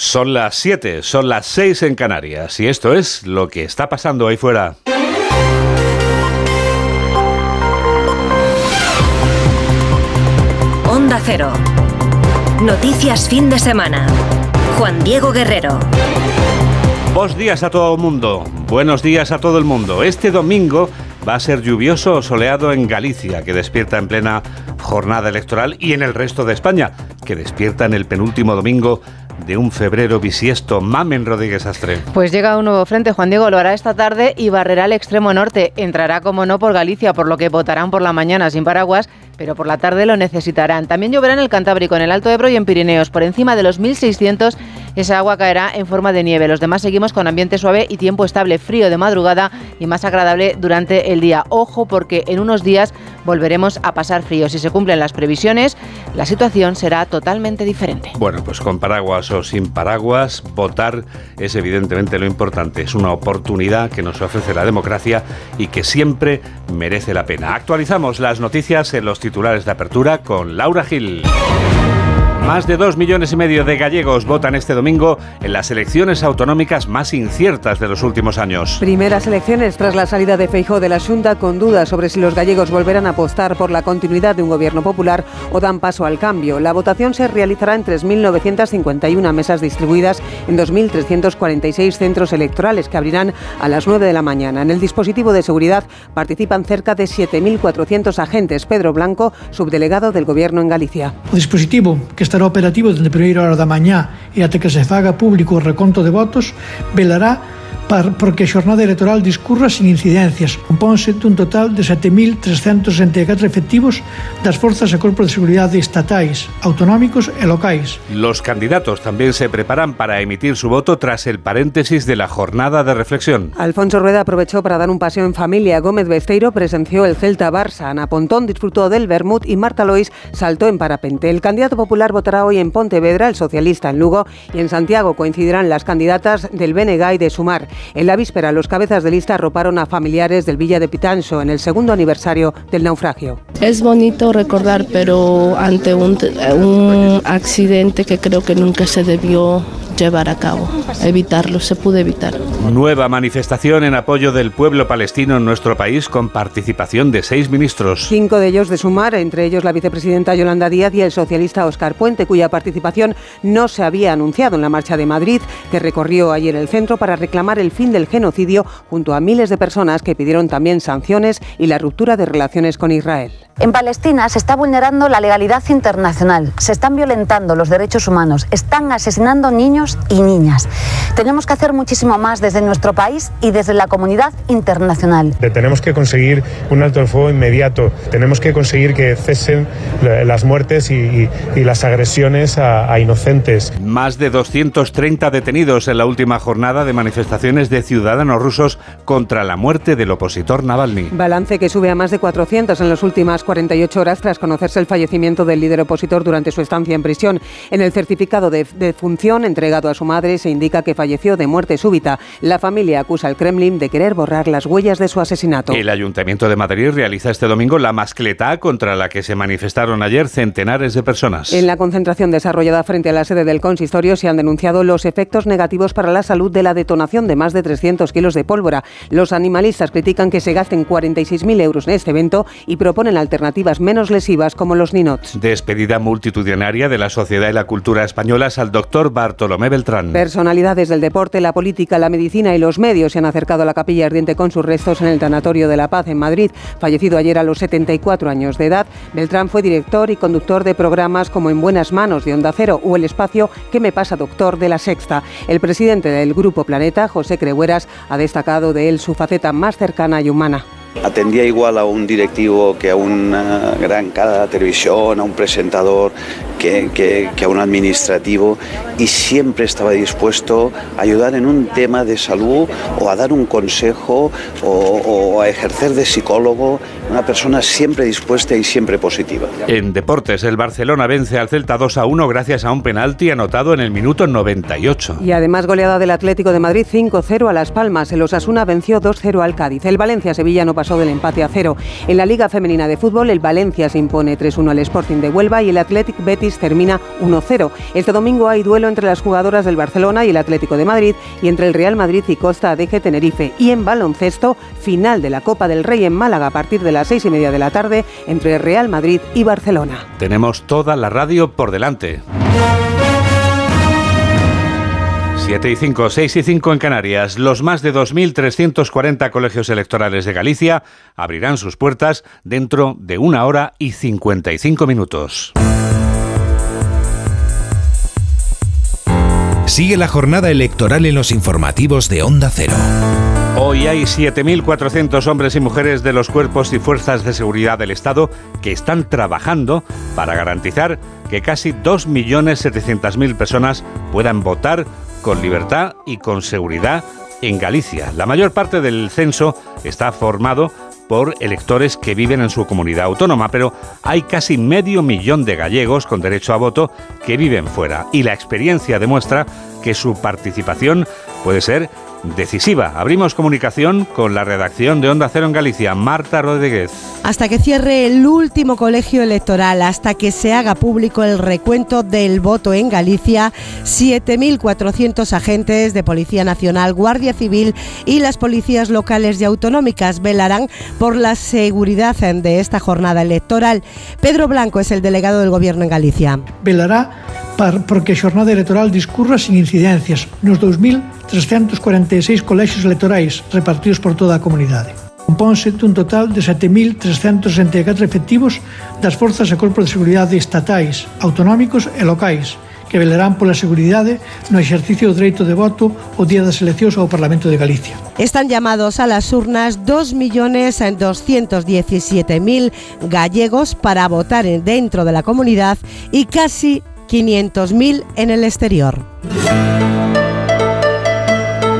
Son las 7, son las 6 en Canarias y esto es lo que está pasando ahí fuera. Onda Cero. Noticias fin de semana. Juan Diego Guerrero. Buenos días a todo el mundo. Buenos días a todo el mundo. Este domingo va a ser lluvioso o soleado en Galicia, que despierta en plena jornada electoral, y en el resto de España, que despierta en el penúltimo domingo de un febrero bisiesto. Mamen Rodríguez Astre. Pues llega un nuevo frente, Juan Diego, lo hará esta tarde y barrerá el extremo norte. Entrará, como no, por Galicia, por lo que votarán por la mañana sin paraguas pero por la tarde lo necesitarán. También lloverá en el Cantábrico, en el Alto Ebro y en Pirineos. Por encima de los 1600 esa agua caerá en forma de nieve. Los demás seguimos con ambiente suave y tiempo estable, frío de madrugada y más agradable durante el día. Ojo porque en unos días volveremos a pasar frío. Si se cumplen las previsiones, la situación será totalmente diferente. Bueno, pues con paraguas o sin paraguas, votar es evidentemente lo importante. Es una oportunidad que nos ofrece la democracia y que siempre merece la pena. Actualizamos las noticias en los titulares de apertura con Laura Gil. Más de dos millones y medio de gallegos votan este domingo en las elecciones autonómicas más inciertas de los últimos años. Primeras elecciones tras la salida de Feijó de la Junta con dudas sobre si los gallegos volverán a apostar por la continuidad de un gobierno popular o dan paso al cambio. La votación se realizará en 3.951 mesas distribuidas en 2.346 centros electorales que abrirán a las 9 de la mañana. En el dispositivo de seguridad participan cerca de 7.400 agentes. Pedro Blanco, subdelegado del Gobierno en Galicia. El dispositivo que está estará operativo dende primeira hora da mañá e até que se faga público o reconto de votos, velará porque a xornada electoral discurra sin incidencias. Compónse dun total de 7.364 efectivos das forzas e corpos de seguridade estatais, autonómicos e locais. Los candidatos también se preparan para emitir su voto tras el paréntesis de la jornada de reflexión. Alfonso Rueda aprovechó para dar un paseo en familia. Gómez Besteiro presenció el Celta-Barça. Ana Pontón disfrutó del Bermud y Marta Lois saltó en parapente. El candidato popular votará hoy en Pontevedra, el socialista en Lugo y en Santiago coincidirán las candidatas del BNG y de Sumar. En la víspera, los cabezas de lista arroparon a familiares del Villa de Pitancho en el segundo aniversario del naufragio. Es bonito recordar, pero ante un, un accidente que creo que nunca se debió llevar a cabo, evitarlo, se pudo evitar. Nueva manifestación en apoyo del pueblo palestino en nuestro país con participación de seis ministros. Cinco de ellos de sumar, entre ellos la vicepresidenta Yolanda Díaz y el socialista Óscar Puente, cuya participación no se había anunciado en la marcha de Madrid, que recorrió ayer el centro para reclamar el fin del genocidio junto a miles de personas que pidieron también sanciones y la ruptura de relaciones con Israel. En Palestina se está vulnerando la legalidad internacional, se están violentando los derechos humanos, están asesinando niños y niñas. Tenemos que hacer muchísimo más desde nuestro país y desde la comunidad internacional. Tenemos que conseguir un alto el fuego inmediato, tenemos que conseguir que cesen las muertes y, las agresiones a, a inocentes. Más de 230 detenidos en la última jornada de manifestaciones de ciudadanos rusos contra la muerte del opositor Navalny. Balance que sube a más de 400 en las últimas 48 horas tras conocerse el fallecimiento del líder opositor durante su estancia en prisión. En el certificado de defunción entregado a su madre se indica que falleció de muerte súbita. La familia acusa al Kremlin de querer borrar las huellas de su asesinato. El Ayuntamiento de Madrid realiza este domingo la mascleta contra la que se manifestaron ayer centenares de personas. En la concentración desarrollada frente a la sede del consistorio se han denunciado los efectos negativos para la salud de la detonación de más de 300 kilos de pólvora. Los animalistas critican que se gasten 46.000 euros en este evento y proponen alternativas alternativas menos lesivas como los ninots. Despedida multitudinaria de la sociedad y la cultura españolas al doctor Bartolomé Beltrán. Personalidades del deporte, la política, la medicina y los medios se han acercado a la capilla ardiente con sus restos en el Tanatorio de la Paz en Madrid. Fallecido ayer a los 74 años de edad, Beltrán fue director y conductor de programas como En Buenas Manos de Onda Cero o El Espacio ¿Qué me pasa, doctor? de La Sexta. El presidente del Grupo Planeta, José Crehueras, ha destacado de él su faceta más cercana y humana. Atendía igual a un directivo que a una gran cara de televisión, a un presentador, que, que, que, a un administrativo y siempre estaba dispuesto a ayudar en un tema de salud o a dar un consejo o, o a ejercer de psicólogo. Una persona siempre dispuesta y siempre positiva. En deportes, el Barcelona vence al Celta 2 a 1 gracias a un penalti anotado en el minuto 98. Y además goleada del Atlético de Madrid 5-0 a Las Palmas. El Osasuna venció 2-0 al Cádiz. El Valencia-Sevilla no pasó del empate a cero. En la Liga Femenina de Fútbol, el Valencia se impone 3-1 al Sporting de Huelva y el Athletic Betis termina 1-0. Este domingo hay duelo entre las jugadoras del Barcelona y el Atlético de Madrid y entre el Real Madrid y Costa Adeje Tenerife. Y en baloncesto, final de la Copa del Rey en Málaga a partir de las seis y media de la tarde entre Real Madrid y Barcelona. Tenemos toda la radio por delante. 7 y 5, 6 y 5 en Canarias. Los más de 2.340 colegios electorales de Galicia abrirán sus puertas dentro de una hora y 55 minutos. Sigue la jornada electoral en los informativos de Onda Cero. Hoy hay 7.400 hombres y mujeres de los cuerpos y fuerzas de seguridad del Estado que están trabajando para garantizar que casi 2.700.000 personas puedan votar con libertad y con seguridad en Galicia. La mayor parte del censo está formado por electores que viven en su comunidad autónoma, pero hay casi medio millón de gallegos con derecho a voto que viven fuera y la experiencia demuestra que su participación puede ser decisiva. Abrimos comunicación con la redacción de Onda Cero en Galicia, Marta Rodríguez. Hasta que cierre el último colegio electoral, hasta que se haga público el recuento del voto en Galicia, 7.400 agentes de Policía Nacional, Guardia Civil y las policías locales y autonómicas velarán por la seguridad de esta jornada electoral. Pedro Blanco es el delegado del Gobierno en Galicia. Velará porque a xornada electoral discurra sin incidencias nos 2.346 colexios electorais repartidos por toda a comunidade. Compónse dun total de 7.364 efectivos das forzas e corpos de seguridade estatais, autonómicos e locais, que velarán pola seguridade no exercicio do dereito de voto o día das eleccións ao Parlamento de Galicia. Están llamados a las urnas 2.217.000 gallegos para votar dentro de la comunidad y casi 500.000 en el exterior.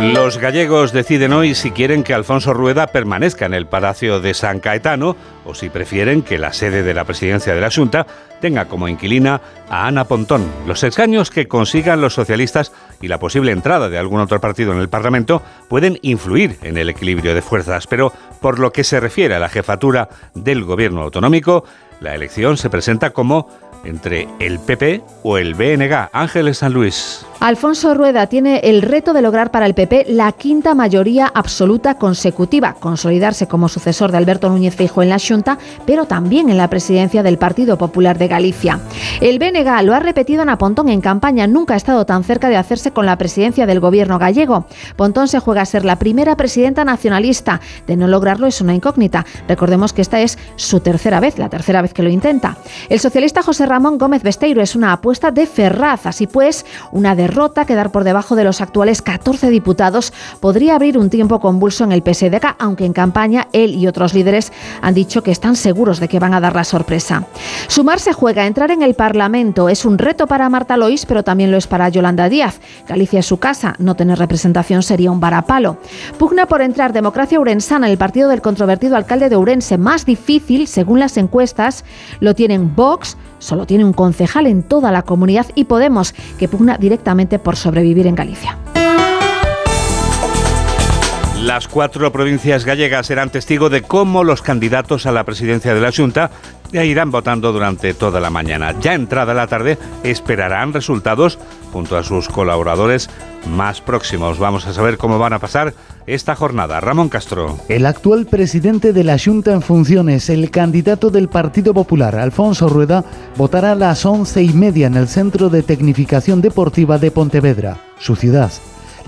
Los gallegos deciden hoy si quieren que Alfonso Rueda permanezca en el Palacio de San Caetano o si prefieren que la sede de la presidencia de la Junta tenga como inquilina a Ana Pontón. Los escaños que consigan los socialistas y la posible entrada de algún otro partido en el Parlamento pueden influir en el equilibrio de fuerzas, pero por lo que se refiere a la jefatura del gobierno autonómico, la elección se presenta como entre el PP o el BNG. Ángeles San Luis. Alfonso Rueda tiene el reto de lograr para el PP la quinta mayoría absoluta consecutiva, consolidarse como sucesor de Alberto Núñez Feijóo en la Junta, pero también en la presidencia del Partido Popular de Galicia. El BNG lo ha repetido en Pontón en campaña, nunca ha estado tan cerca de hacerse con la presidencia del gobierno gallego. Pontón se juega a ser la primera presidenta nacionalista. De no lograrlo es una incógnita. Recordemos que esta es su tercera vez, la tercera vez que lo intenta. El socialista José Ramón Gómez Besteiro es una apuesta de Ferraz, así pues, una de derrota, quedar por debajo de los actuales 14 diputados, podría abrir un tiempo convulso en el PSDK, aunque en campaña él y otros líderes han dicho que están seguros de que van a dar la sorpresa. Sumarse juega, entrar en el Parlamento es un reto para Marta Lois, pero también lo es para Yolanda Díaz. Galicia es su casa, no tener representación sería un varapalo. Pugna por entrar Democracia Urensana, el partido del controvertido alcalde de Urense, más difícil, según las encuestas, lo tienen Vox, solo tiene un concejal en toda la comunidad y Podemos, que pugna directamente por sobrevivir en Galicia. Las cuatro provincias gallegas serán testigo de cómo los candidatos a la presidencia de la Junta irán votando durante toda la mañana. Ya entrada la tarde esperarán resultados junto a sus colaboradores más próximos. Vamos a saber cómo van a pasar esta jornada. Ramón Castro. El actual presidente de la Junta en funciones, el candidato del Partido Popular, Alfonso Rueda, votará a las once y media en el Centro de Tecnificación Deportiva de Pontevedra, su ciudad.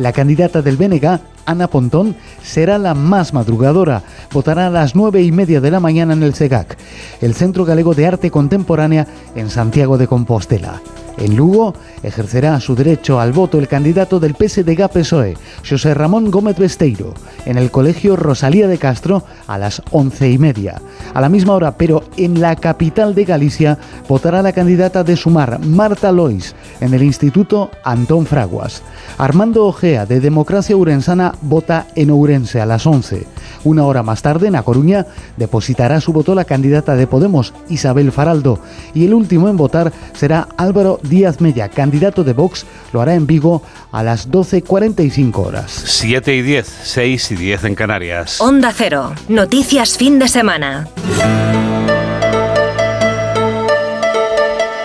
La candidata del BNG, Ana Pontón, será la más madrugadora. Votará a las nueve y media de la mañana en el CEGAC, el Centro Galego de Arte Contemporánea en Santiago de Compostela. En Lugo ejercerá su derecho al voto el candidato del PSDG-PSOE, José Ramón Gómez Besteiro, en el Colegio Rosalía de Castro a las once y media. A la misma hora, pero en la capital de Galicia, votará la candidata de Sumar, Marta Lois, en el Instituto Antón Fraguas. Armando Ojea, de Democracia Urensana, vota en Ourense a las 11. Una hora más tarde, en A Coruña, depositará su voto la candidata de Podemos, Isabel Faraldo, y el último en votar será Álvaro Díaz Mella, candidato de Vox, lo hará en Vigo a las 12.45 horas. 7 y 10, 6 y 10 en Canarias. Onda Cero, noticias fin de semana.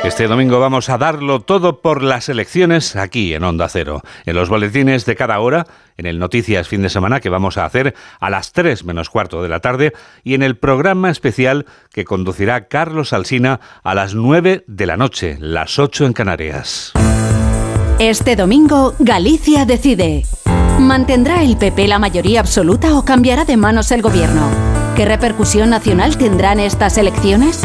Este domingo vamos a darlo todo por las elecciones aquí en Onda Cero. En los boletines de cada hora, en el Noticias Fin de Semana que vamos a hacer a las 3 menos cuarto de la tarde y en el programa especial que conducirá Carlos Alsina a las 9 de la noche, las 8 en Canarias. Este domingo, Galicia decide. ¿Mantendrá el PP la mayoría absoluta o cambiará de manos el gobierno? ¿Qué repercusión nacional tendrán estas elecciones?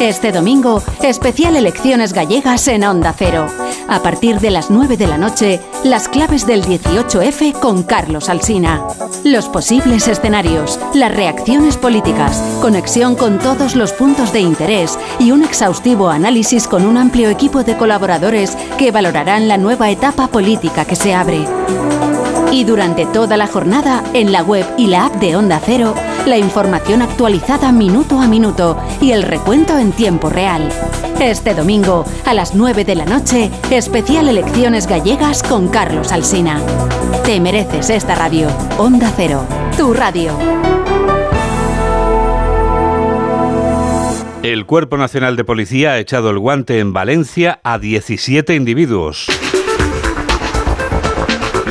Este domingo, especial elecciones gallegas en Onda Cero. A partir de las 9 de la noche, las claves del 18F con Carlos Alsina. Los posibles escenarios, las reacciones políticas, conexión con todos los puntos de interés y un exhaustivo análisis con un amplio equipo de colaboradores que valorarán la nueva etapa política que se abre. Y durante toda la jornada, en la web y la app de Onda Cero, la información actualizada minuto a minuto y el recuento en tiempo real. Este domingo, a las 9 de la noche, especial Elecciones Gallegas con Carlos Alsina. Te mereces esta radio. Onda Cero, tu radio. El Cuerpo Nacional de Policía ha echado el guante en Valencia a 17 individuos.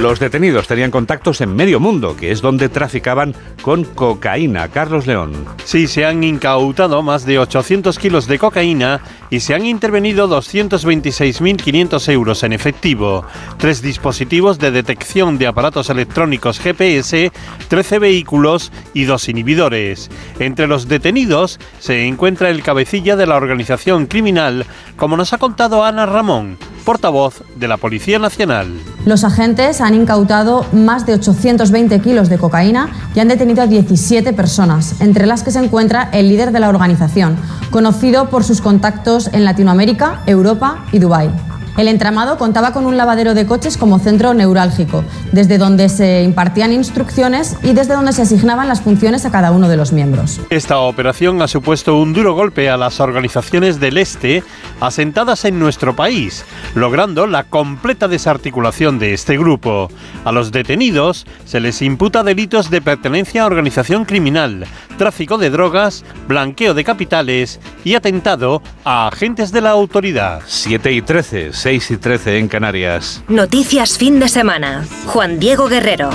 Los detenidos tenían contactos en medio mundo, que es donde traficaban con cocaína. Carlos León. Sí, se han incautado más de 800 kilos de cocaína y se han intervenido 226.500 euros en efectivo, tres dispositivos de detección de aparatos electrónicos GPS, 13 vehículos y dos inhibidores. Entre los detenidos se encuentra el cabecilla de la organización criminal, como nos ha contado Ana Ramón portavoz de la Policía Nacional. Los agentes han incautado más de 820 kilos de cocaína y han detenido a 17 personas, entre las que se encuentra el líder de la organización, conocido por sus contactos en Latinoamérica, Europa y Dubái. El entramado contaba con un lavadero de coches como centro neurálgico, desde donde se impartían instrucciones y desde donde se asignaban las funciones a cada uno de los miembros. Esta operación ha supuesto un duro golpe a las organizaciones del Este asentadas en nuestro país, logrando la completa desarticulación de este grupo. A los detenidos se les imputa delitos de pertenencia a organización criminal, tráfico de drogas, blanqueo de capitales y atentado a agentes de la autoridad. 7 y 13 6 y 13 en Canarias. Noticias fin de semana. Juan Diego Guerrero.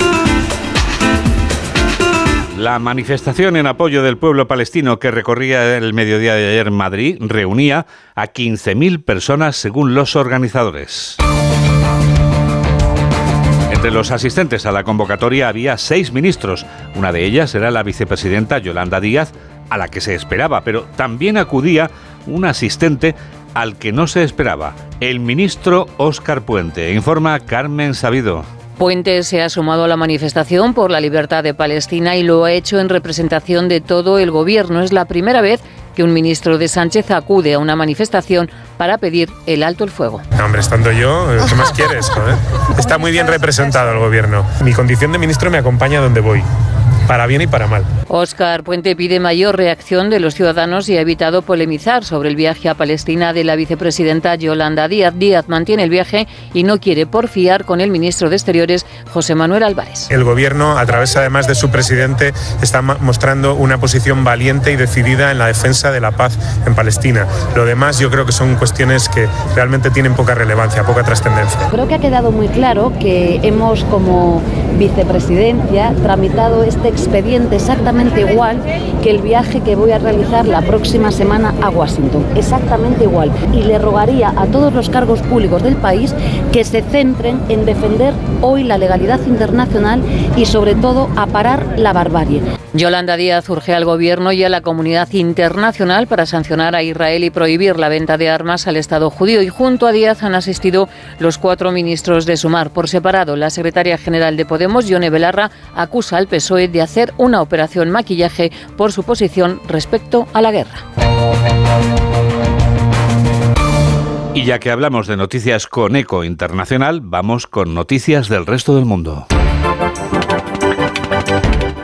La manifestación en apoyo del pueblo palestino que recorría el mediodía de ayer en Madrid reunía a 15.000 personas según los organizadores. Entre los asistentes a la convocatoria había seis ministros. Una de ellas era la vicepresidenta Yolanda Díaz, a la que se esperaba, pero también acudía un asistente al que no se esperaba, el ministro Óscar Puente, informa Carmen Sabido. Puente se ha sumado a la manifestación por la libertad de Palestina y lo ha hecho en representación de todo el gobierno. Es la primera vez que un ministro de Sánchez acude a una manifestación para pedir el alto el fuego. hombre, estando yo, ¿qué más quieres? Está muy bien representado el gobierno. Mi condición de ministro me acompaña donde voy para bien y para mal. Óscar Puente pide mayor reacción de los ciudadanos y ha evitado polemizar sobre el viaje a Palestina de la vicepresidenta Yolanda Díaz. Díaz mantiene el viaje y no quiere porfiar con el ministro de Exteriores, José Manuel Álvarez. El gobierno, a través además de su presidente, está mostrando una posición valiente y decidida en la defensa de la paz en Palestina. Lo demás yo creo que son cuestiones que realmente tienen poca relevancia, poca trascendencia. Creo que ha quedado muy claro que hemos como vicepresidencia tramitado este expediente exactamente igual que el viaje que voy a realizar la próxima semana a Washington. Exactamente igual. Y le rogaría a todos los cargos públicos del país que se centren en defender hoy la legalidad internacional y sobre todo a parar la barbarie. Yolanda Díaz urge al Gobierno y a la comunidad internacional para sancionar a Israel y prohibir la venta de armas al Estado judío. Y junto a Díaz han asistido los cuatro ministros de Sumar. Por separado, la secretaria general de Podemos, Yone Belarra, acusa al PSOE hacer una operación maquillaje por su posición respecto a la guerra. Y ya que hablamos de noticias con eco internacional, vamos con noticias del resto del mundo.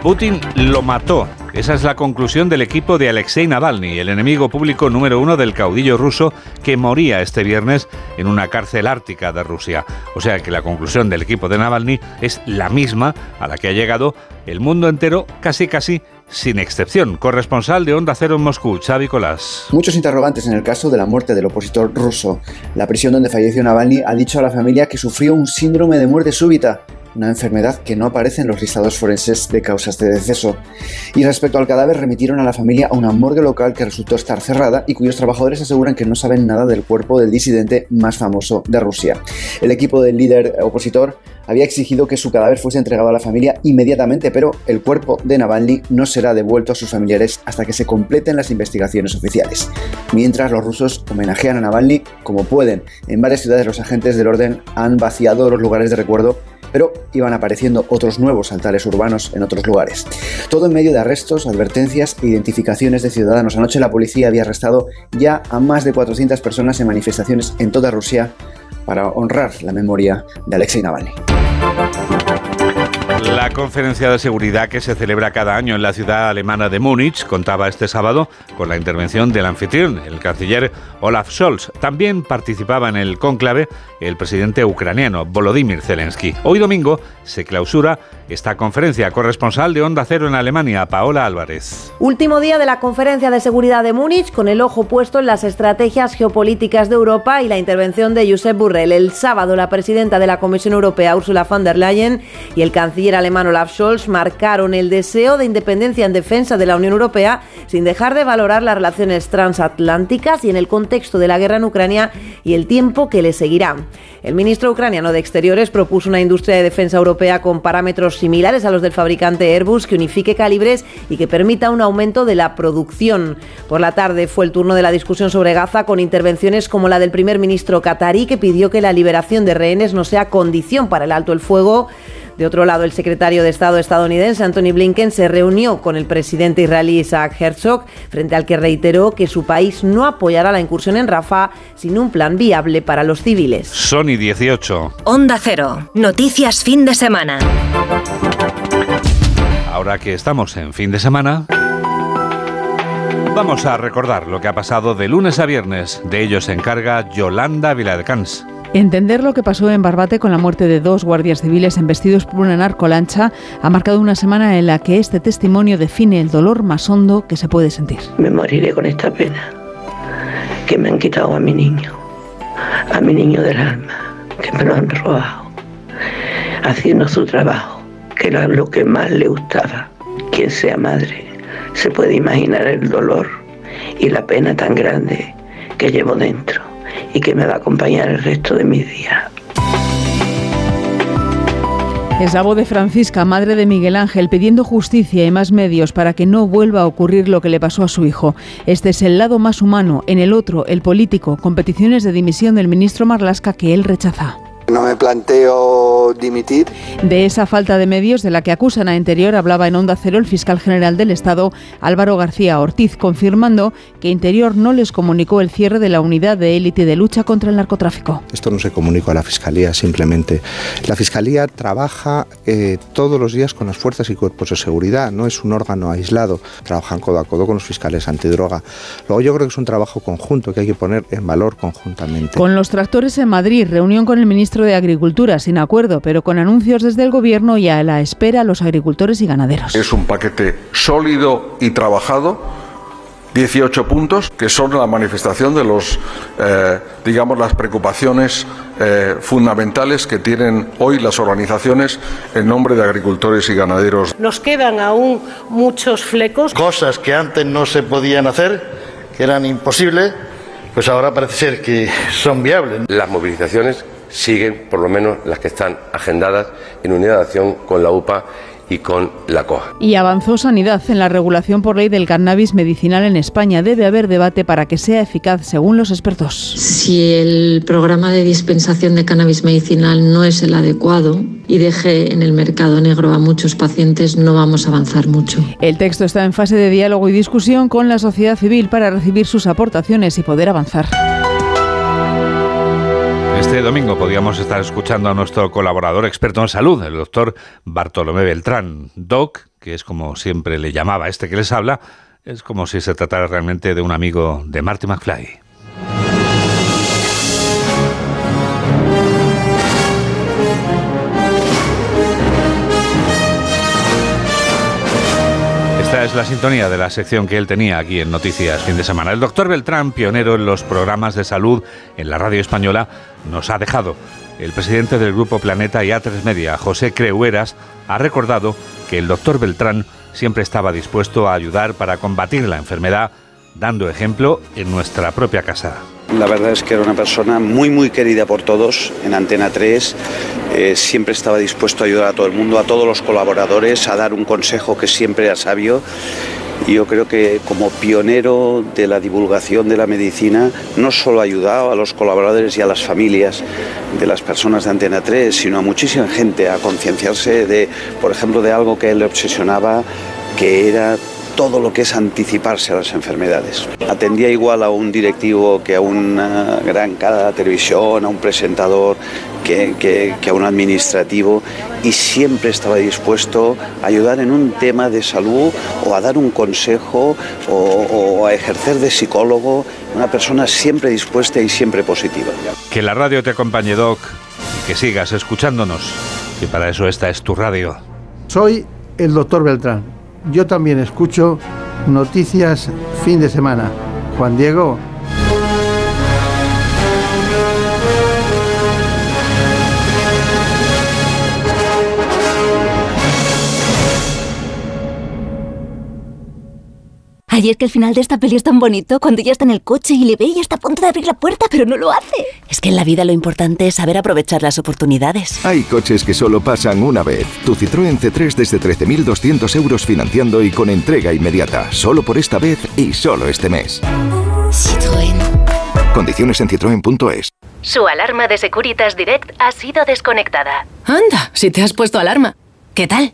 Putin lo mató. Esa es la conclusión del equipo de Alexei Navalny, el enemigo público número uno del caudillo ruso que moría este viernes en una cárcel ártica de Rusia. O sea que la conclusión del equipo de Navalny es la misma a la que ha llegado el mundo entero casi casi sin excepción. Corresponsal de Onda Cero en Moscú, Xavi Colás. Muchos interrogantes en el caso de la muerte del opositor ruso. La prisión donde falleció Navalny ha dicho a la familia que sufrió un síndrome de muerte súbita una enfermedad que no aparece en los listados forenses de causas de deceso. Y respecto al cadáver, remitieron a la familia a una morgue local que resultó estar cerrada y cuyos trabajadores aseguran que no saben nada del cuerpo del disidente más famoso de Rusia. El equipo del líder opositor había exigido que su cadáver fuese entregado a la familia inmediatamente, pero el cuerpo de Navalny no será devuelto a sus familiares hasta que se completen las investigaciones oficiales. Mientras los rusos homenajean a Navalny como pueden, en varias ciudades los agentes del orden han vaciado los lugares de recuerdo pero iban apareciendo otros nuevos altares urbanos en otros lugares. Todo en medio de arrestos, advertencias e identificaciones de ciudadanos. Anoche la policía había arrestado ya a más de 400 personas en manifestaciones en toda Rusia para honrar la memoria de Alexei Navalny. La conferencia de seguridad que se celebra cada año en la ciudad alemana de Múnich contaba este sábado con la intervención del anfitrión, el canciller Olaf Scholz. También participaba en el cónclave el presidente ucraniano Volodymyr Zelensky. Hoy domingo se clausura esta conferencia. Corresponsal de Onda Cero en Alemania, Paola Álvarez. Último día de la conferencia de seguridad de Múnich con el ojo puesto en las estrategias geopolíticas de Europa y la intervención de Josep Burrell. El sábado la presidenta de la Comisión Europea, Ursula von der Leyen, y el canciller alemán Olaf Scholz marcaron el deseo de independencia en defensa de la Unión Europea sin dejar de valorar las relaciones transatlánticas y en el contexto de la guerra en Ucrania y el tiempo que le seguirá. El ministro ucraniano de Exteriores propuso una industria de defensa europea con parámetros similares a los del fabricante Airbus que unifique calibres y que permita un aumento de la producción. Por la tarde fue el turno de la discusión sobre Gaza con intervenciones como la del primer ministro qatarí que pidió que la liberación de rehenes no sea condición para el alto el fuego de otro lado, el secretario de Estado estadounidense, Anthony Blinken, se reunió con el presidente israelí Isaac Herzog, frente al que reiteró que su país no apoyará la incursión en Rafah sin un plan viable para los civiles. Sony 18. Onda Cero. Noticias fin de semana. Ahora que estamos en fin de semana... Vamos a recordar lo que ha pasado de lunes a viernes. De ello se encarga Yolanda Viladecans. Entender lo que pasó en Barbate con la muerte de dos guardias civiles embestidos por una narcolancha ha marcado una semana en la que este testimonio define el dolor más hondo que se puede sentir. Me moriré con esta pena que me han quitado a mi niño, a mi niño del alma, que me lo han robado, haciendo su trabajo, que era lo que más le gustaba. Quien sea madre se puede imaginar el dolor y la pena tan grande que llevo dentro y que me va a acompañar el resto de mis días. Es la voz de Francisca, madre de Miguel Ángel, pidiendo justicia y más medios para que no vuelva a ocurrir lo que le pasó a su hijo. Este es el lado más humano, en el otro, el político, competiciones de dimisión del ministro Marlasca que él rechaza. No me planteo dimitir. De esa falta de medios de la que acusan a Interior hablaba en Onda Cero el fiscal general del Estado, Álvaro García Ortiz, confirmando que Interior no les comunicó el cierre de la unidad de élite de lucha contra el narcotráfico. Esto no se comunicó a la Fiscalía simplemente. La Fiscalía trabaja eh, todos los días con las fuerzas y cuerpos de seguridad, no es un órgano aislado, trabajan codo a codo con los fiscales antidroga. Luego yo creo que es un trabajo conjunto que hay que poner en valor conjuntamente. Con los tractores en Madrid, reunión con el ministro de Agricultura, sin acuerdo, pero con anuncios desde el Gobierno y a la espera los agricultores y ganaderos. Es un paquete sólido y trabajado. 18 puntos que son la manifestación de los, eh, digamos, las preocupaciones eh, fundamentales que tienen hoy las organizaciones en nombre de agricultores y ganaderos. Nos quedan aún muchos flecos. Cosas que antes no se podían hacer, que eran imposibles, pues ahora parece ser que son viables. Las movilizaciones siguen, por lo menos las que están agendadas en unidad de acción con la UPA y con la COA. Y avanzó Sanidad en la regulación por ley del cannabis medicinal en España. Debe haber debate para que sea eficaz, según los expertos. Si el programa de dispensación de cannabis medicinal no es el adecuado y deje en el mercado negro a muchos pacientes, no vamos a avanzar mucho. El texto está en fase de diálogo y discusión con la sociedad civil para recibir sus aportaciones y poder avanzar. Este domingo podíamos estar escuchando a nuestro colaborador experto en salud, el doctor Bartolomé Beltrán. Doc, que es como siempre le llamaba este que les habla, es como si se tratara realmente de un amigo de Marty McFly. Esta es la sintonía de la sección que él tenía aquí en Noticias Fin de Semana. El doctor Beltrán, pionero en los programas de salud en la radio española, nos ha dejado. El presidente del Grupo Planeta y A3 Media, José Creueras, ha recordado que el doctor Beltrán siempre estaba dispuesto a ayudar para combatir la enfermedad, dando ejemplo en nuestra propia casa. La verdad es que era una persona muy, muy querida por todos en Antena 3. Eh, siempre estaba dispuesto a ayudar a todo el mundo, a todos los colaboradores, a dar un consejo que siempre era sabio. Yo creo que como pionero de la divulgación de la medicina, no solo ha ayudado a los colaboradores y a las familias de las personas de Antena 3, sino a muchísima gente a concienciarse de, por ejemplo, de algo que le obsesionaba, que era todo lo que es anticiparse a las enfermedades. Atendía igual a un directivo que a una gran cara de televisión, a un presentador, que, a un administrativo y siempre estaba dispuesto a ayudar en un tema de salud o a dar un consejo o, o a ejercer de psicólogo, una persona siempre dispuesta y siempre positiva. Que la radio te acompañe, Doc, y que sigas escuchándonos, que para eso esta es tu radio. Soy el doctor Beltrán yo también escucho noticias fin de semana. Juan Diego, Ayer que el final de esta peli es tan bonito, cuando ella está en el coche y le ve y está a punto de abrir la puerta, pero no lo hace. Es que en la vida lo importante es saber aprovechar las oportunidades. Hay coches que solo pasan una vez. Tu Citroën C3 desde 13.200 euros financiando y con entrega inmediata. Solo por esta vez y solo este mes. Citroën. Condiciones en citroen.es. Su alarma de Securitas Direct ha sido desconectada. Anda, si te has puesto alarma. ¿Qué tal?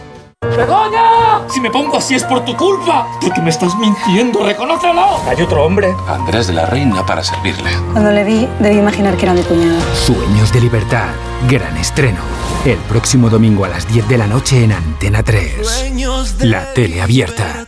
¡Begoña! Si me pongo así es por tu culpa. Porque me estás mintiendo, reconócelo. Hay otro hombre. Andrés de la Reina para servirle. Cuando le vi, debí imaginar que era mi cuñado. Sueños de libertad. Gran estreno. El próximo domingo a las 10 de la noche en Antena 3. La tele abierta.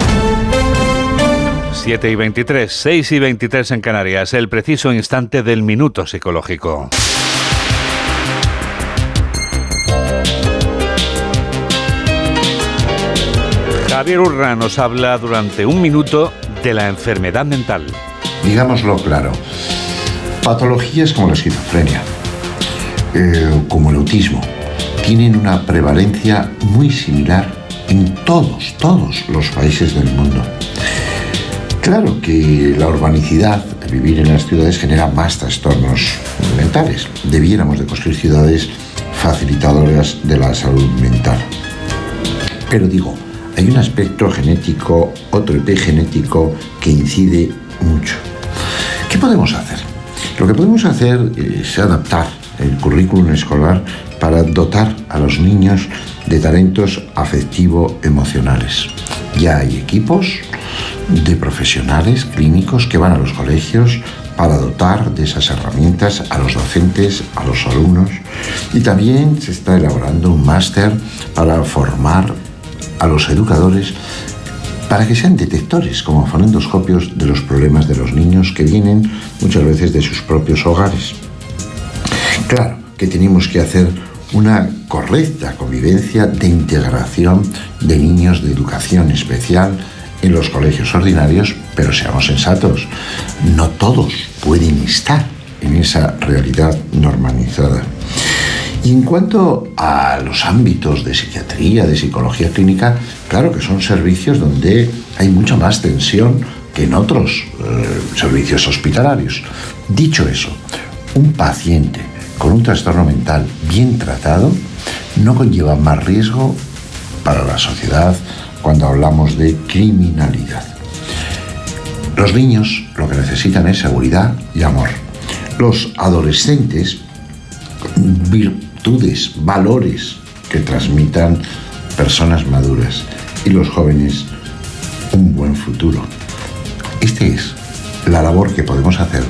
7 y 23, 6 y 23 en Canarias, el preciso instante del minuto psicológico. Javier Urra nos habla durante un minuto de la enfermedad mental. Digámoslo claro, patologías como la esquizofrenia, eh, como el autismo, tienen una prevalencia muy similar en todos, todos los países del mundo. Claro que la urbanicidad, vivir en las ciudades, genera más trastornos mentales. Debiéramos de construir ciudades facilitadoras de la salud mental. Pero digo, hay un aspecto genético, otro epigenético que incide mucho. ¿Qué podemos hacer? Lo que podemos hacer es adaptar el currículum escolar para dotar a los niños de talentos afectivo-emocionales. Ya hay equipos de profesionales clínicos que van a los colegios para dotar de esas herramientas a los docentes, a los alumnos. Y también se está elaborando un máster para formar a los educadores para que sean detectores como fonendoscopios de los problemas de los niños que vienen muchas veces de sus propios hogares. Claro que tenemos que hacer una correcta convivencia de integración de niños de educación especial en los colegios ordinarios, pero seamos sensatos, no todos pueden estar en esa realidad normalizada. Y en cuanto a los ámbitos de psiquiatría, de psicología clínica, claro que son servicios donde hay mucha más tensión que en otros eh, servicios hospitalarios. Dicho eso, un paciente con un trastorno mental bien tratado no conlleva más riesgo para la sociedad, cuando hablamos de criminalidad. Los niños lo que necesitan es seguridad y amor. Los adolescentes, virtudes, valores que transmitan personas maduras. Y los jóvenes, un buen futuro. Esta es la labor que podemos hacer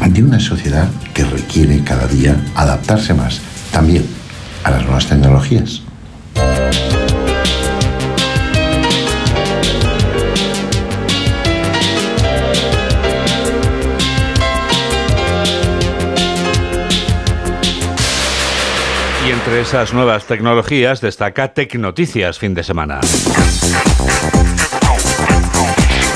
ante una sociedad que requiere cada día adaptarse más también a las nuevas tecnologías. Entre esas nuevas tecnologías destaca Tecnoticias fin de semana.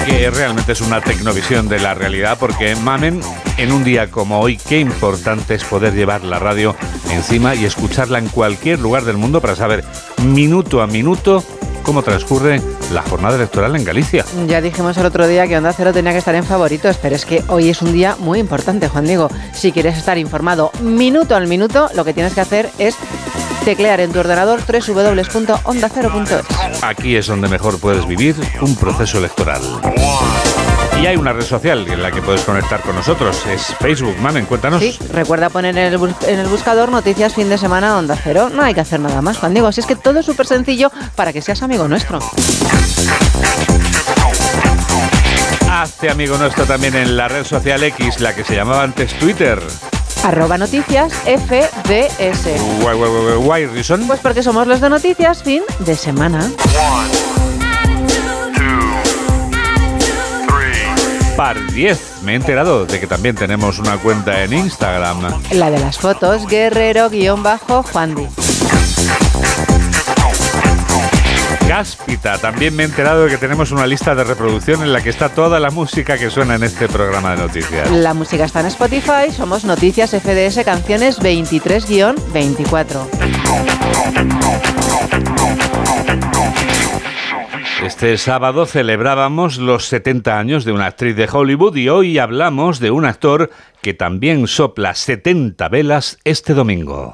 Que realmente es una tecnovisión de la realidad porque mamen en un día como hoy qué importante es poder llevar la radio encima y escucharla en cualquier lugar del mundo para saber minuto a minuto cómo transcurre la jornada electoral en Galicia. Ya dijimos el otro día que Onda Cero tenía que estar en favoritos, pero es que hoy es un día muy importante, Juan Diego. Si quieres estar informado minuto al minuto, lo que tienes que hacer es teclear en tu ordenador www.ondacero.es. Aquí es donde mejor puedes vivir un proceso electoral. Y hay una red social en la que puedes conectar con nosotros, es Facebook. Mamen, cuéntanos. Sí, recuerda poner en el, en el, buscador noticias fin de semana Onda Cero. No hay que hacer nada más, Juan Diego. Así es que todo es súper sencillo para que seas amigo nuestro. Hazte amigo nuestro también en la red social X, la que se llamaba antes Twitter. Arroba noticias FDS. Why, why, why, reason? Pues porque somos los de noticias fin de semana. Par 10. Me he enterado de que también tenemos una cuenta en Instagram. La de las fotos, guerrero-juandi. Cáspita. También me he enterado de que tenemos una lista de reproducción en la que está toda la música que suena en este programa de noticias. La música está en Spotify, somos Noticias FDS Canciones 23-24. Este sábado celebrábamos los 70 años de una actriz de Hollywood y hoy hablamos de un actor que también sopla 70 velas este domingo.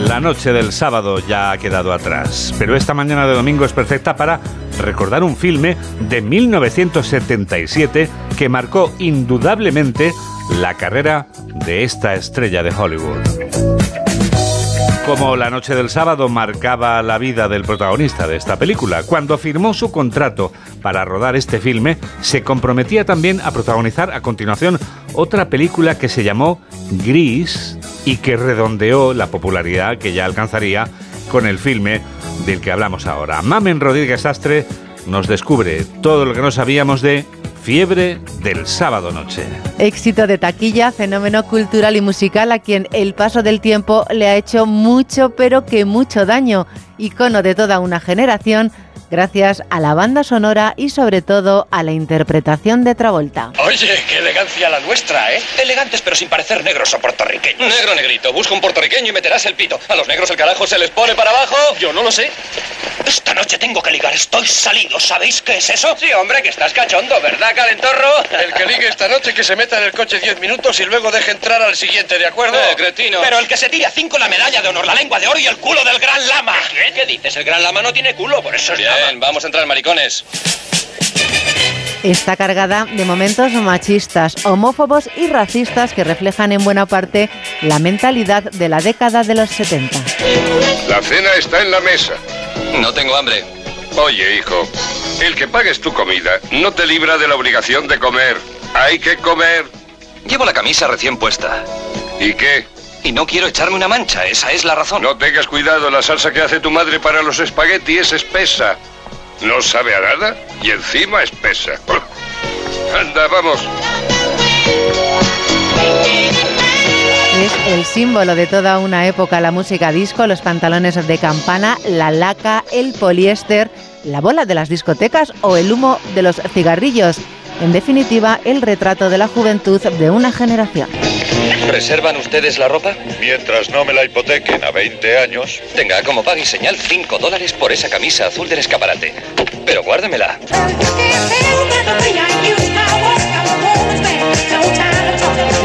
La noche del sábado ya ha quedado atrás, pero esta mañana de domingo es perfecta para recordar un filme de 1977 que marcó indudablemente la carrera de esta estrella de Hollywood. Como la noche del sábado marcaba la vida del protagonista de esta película, cuando firmó su contrato para rodar este filme, se comprometía también a protagonizar a continuación otra película que se llamó Gris y que redondeó la popularidad que ya alcanzaría con el filme del que hablamos ahora. Mamen Rodríguez Astre nos descubre todo lo que no sabíamos de Fiebre del sábado noche. Éxito de taquilla, fenómeno cultural y musical a quien el paso del tiempo le ha hecho mucho, pero que mucho daño. Icono de toda una generación, gracias a la banda sonora y sobre todo a la interpretación de Travolta. Oye, qué elegancia la nuestra, ¿eh? Elegantes pero sin parecer negros o puertorriqueños. Negro negrito, busca un puertorriqueño y meterás el pito. A los negros el carajo se les pone para abajo. Yo no lo sé. Esta noche tengo que ligar, estoy salido. ¿Sabéis qué es eso? Sí, hombre, que estás cachondo, ¿verdad, calentorro? El que ligue esta noche que se meta en el coche 10 minutos y luego deje entrar al siguiente, ¿de acuerdo? Eh, cretino. Pero el que se tire a cinco la medalla de honor, la lengua de oro y el culo del gran lama. ¿Qué? ¿Qué dices? El gran lama no tiene culo, por eso es Bien, vamos a entrar, maricones. Está cargada de momentos machistas, homófobos y racistas que reflejan en buena parte la mentalidad de la década de los 70. La cena está en la mesa. No tengo hambre. Oye, hijo, el que pagues tu comida no te libra de la obligación de comer. Hay que comer. Llevo la camisa recién puesta. ¿Y qué? Y no quiero echarme una mancha, esa es la razón. No tengas cuidado, la salsa que hace tu madre para los espaguetis es espesa. No sabe a nada y encima espesa. Anda, vamos. Es el símbolo de toda una época la música disco, los pantalones de campana, la laca, el poliéster, la bola de las discotecas o el humo de los cigarrillos. En definitiva, el retrato de la juventud de una generación. ¿Reservan ustedes la ropa? Mientras no me la hipotequen a 20 años. Tenga como paga y señal 5 dólares por esa camisa azul del escaparate. Pero guárdemela.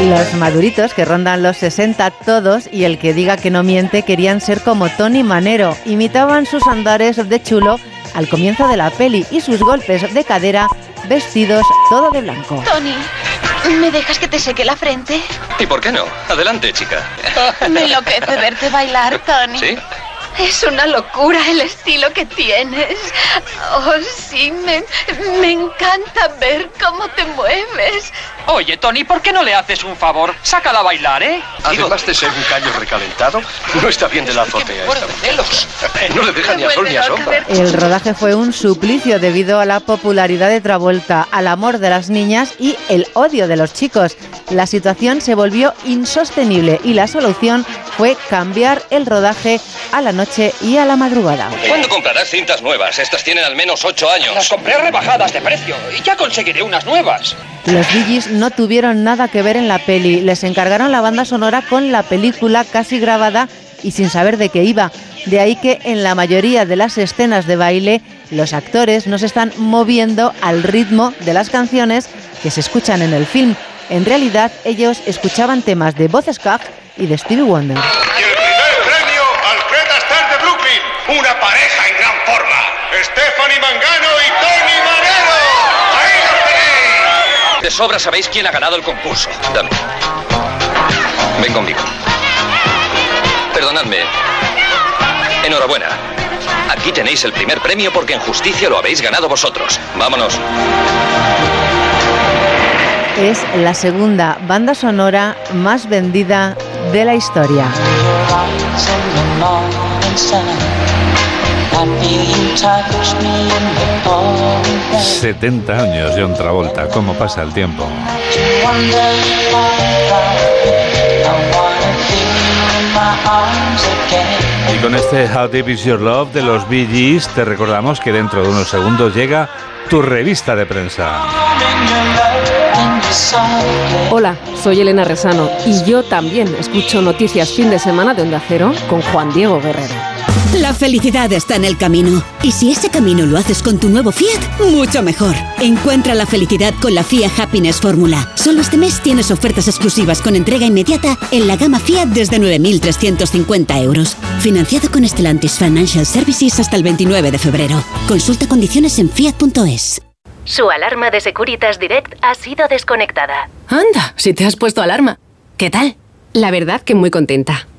Los maduritos que rondan los 60 todos y el que diga que no miente querían ser como Tony Manero. Imitaban sus andares de chulo al comienzo de la peli y sus golpes de cadera vestidos todo de blanco. Tony, ¿me dejas que te seque la frente? ¿Y por qué no? Adelante, chica. Me enloquece verte bailar, Tony. ¿Sí? Es una locura el estilo que tienes. Oh, sí, me, me encanta ver cómo te mueves. Oye, Tony, ¿por qué no le haces un favor? Sácala a bailar, ¿eh? Además de ser un caño recalentado, no está bien de la azotea. esta. No le deja ni a sol ni a sombra. El rodaje fue un suplicio debido a la popularidad de Travolta, al amor de las niñas y el odio de los chicos. La situación se volvió insostenible y la solución fue cambiar el rodaje a la noche y a la madrugada. ¿Cuándo comprarás cintas nuevas? Estas tienen al menos ocho años. Las compré rebajadas de precio y ya conseguiré unas nuevas. Los Gees no tuvieron nada que ver en la peli, les encargaron la banda sonora con la película casi grabada y sin saber de qué iba. De ahí que en la mayoría de las escenas de baile los actores no se están moviendo al ritmo de las canciones que se escuchan en el film. En realidad ellos escuchaban temas de Boz Scaggs y de Stevie Wonder. Y el primer premio al Fred Astaire de Brooklyn. Una pareja en gran forma. Stephanie Mangano y Tony Manero. Ahí los tenéis. De sobra sabéis quién ha ganado el concurso. Dame. Ven conmigo. Perdonadme. Enhorabuena. Aquí tenéis el primer premio porque en justicia lo habéis ganado vosotros. Vámonos. Es la segunda banda sonora más vendida de la historia. 70 años, John Travolta. ¿Cómo pasa el tiempo? Y con este How Deep Is Your Love de los Bee Gees, te recordamos que dentro de unos segundos llega tu revista de prensa. Hola, soy Elena Resano y yo también escucho noticias fin de semana de Onda Cero con Juan Diego Guerrero. La felicidad está en el camino. Y si ese camino lo haces con tu nuevo Fiat, mucho mejor. Encuentra la felicidad con la Fiat Happiness Fórmula. Solo este mes tienes ofertas exclusivas con entrega inmediata en la gama Fiat desde 9.350 euros. Financiado con Stellantis Financial Services hasta el 29 de febrero. Consulta condiciones en fiat.es. Su alarma de Securitas Direct ha sido desconectada. Anda, si te has puesto alarma. ¿Qué tal? La verdad que muy contenta.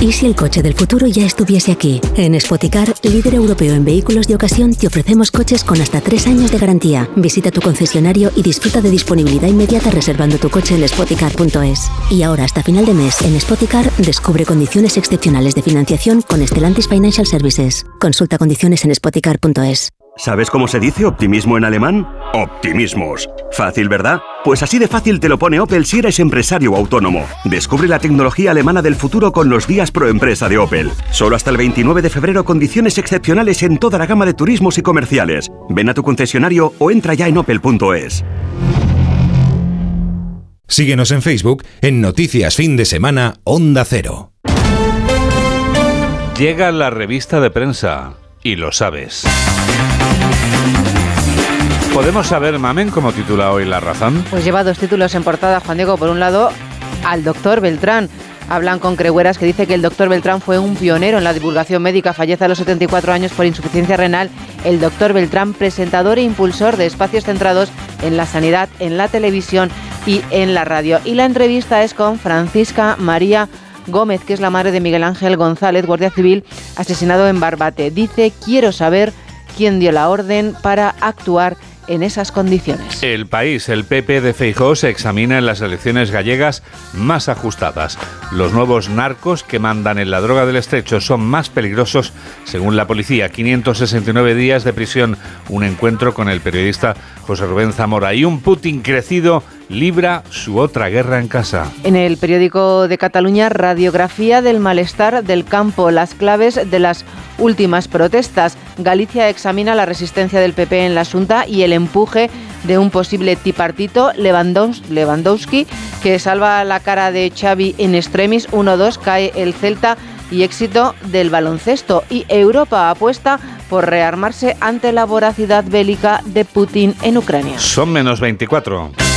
¿Y si el coche del futuro ya estuviese aquí? En Spoticar, líder europeo en vehículos de ocasión, te ofrecemos coches con hasta tres años de garantía. Visita tu concesionario y disfruta de disponibilidad inmediata reservando tu coche en spoticar.es. Y ahora, hasta final de mes, en Spoticar, descubre condiciones excepcionales de financiación con Stellantis Financial Services. Consulta condiciones en spoticar.es. ¿Sabes cómo se dice optimismo en alemán? Optimismos. Fácil, ¿verdad? Pues así de fácil te lo pone Opel si eres empresario o autónomo. Descubre la tecnología alemana del futuro con los días pro empresa de Opel. Solo hasta el 29 de febrero condiciones excepcionales en toda la gama de turismos y comerciales. Ven a tu concesionario o entra ya en opel.es. Síguenos en Facebook en Noticias Fin de Semana Onda Cero. Llega la revista de prensa y lo sabes. ¿Podemos saber, Mamen, cómo titula hoy La Razón? Pues lleva dos títulos en portada, Juan Diego. Por un lado, al doctor Beltrán. Hablan con Crehueras que dice que el doctor Beltrán fue un pionero en la divulgación médica. Fallece a los 74 años por insuficiencia renal. El doctor Beltrán, presentador e impulsor de espacios centrados en la sanidad, en la televisión y en la radio. Y la entrevista es con Francisca María Gómez, que es la madre de Miguel Ángel González, guardia civil, asesinado en Barbate. Dice, quiero saber quién dio la orden para actuar en esas condiciones. El país, el PP de Feijóo se examina en las elecciones gallegas más ajustadas. Los nuevos narcos que mandan en la droga del estrecho son más peligrosos, según la policía. 569 días de prisión, un encuentro con el periodista José Rubén Zamora y un Putin crecido libra su otra guerra en casa. En el periódico de Cataluña, radiografía del malestar del campo, las claves de las últimas protestas. Galicia examina la resistencia del PP en la Junta y el empuje de un posible tripartito. Lewandowski, que salva la cara de Xavi en extremis. 1-2 cae el Celta y éxito del baloncesto. Y Europa apuesta por rearmarse ante la voracidad bélica de Putin en Ucrania. Son menos 24.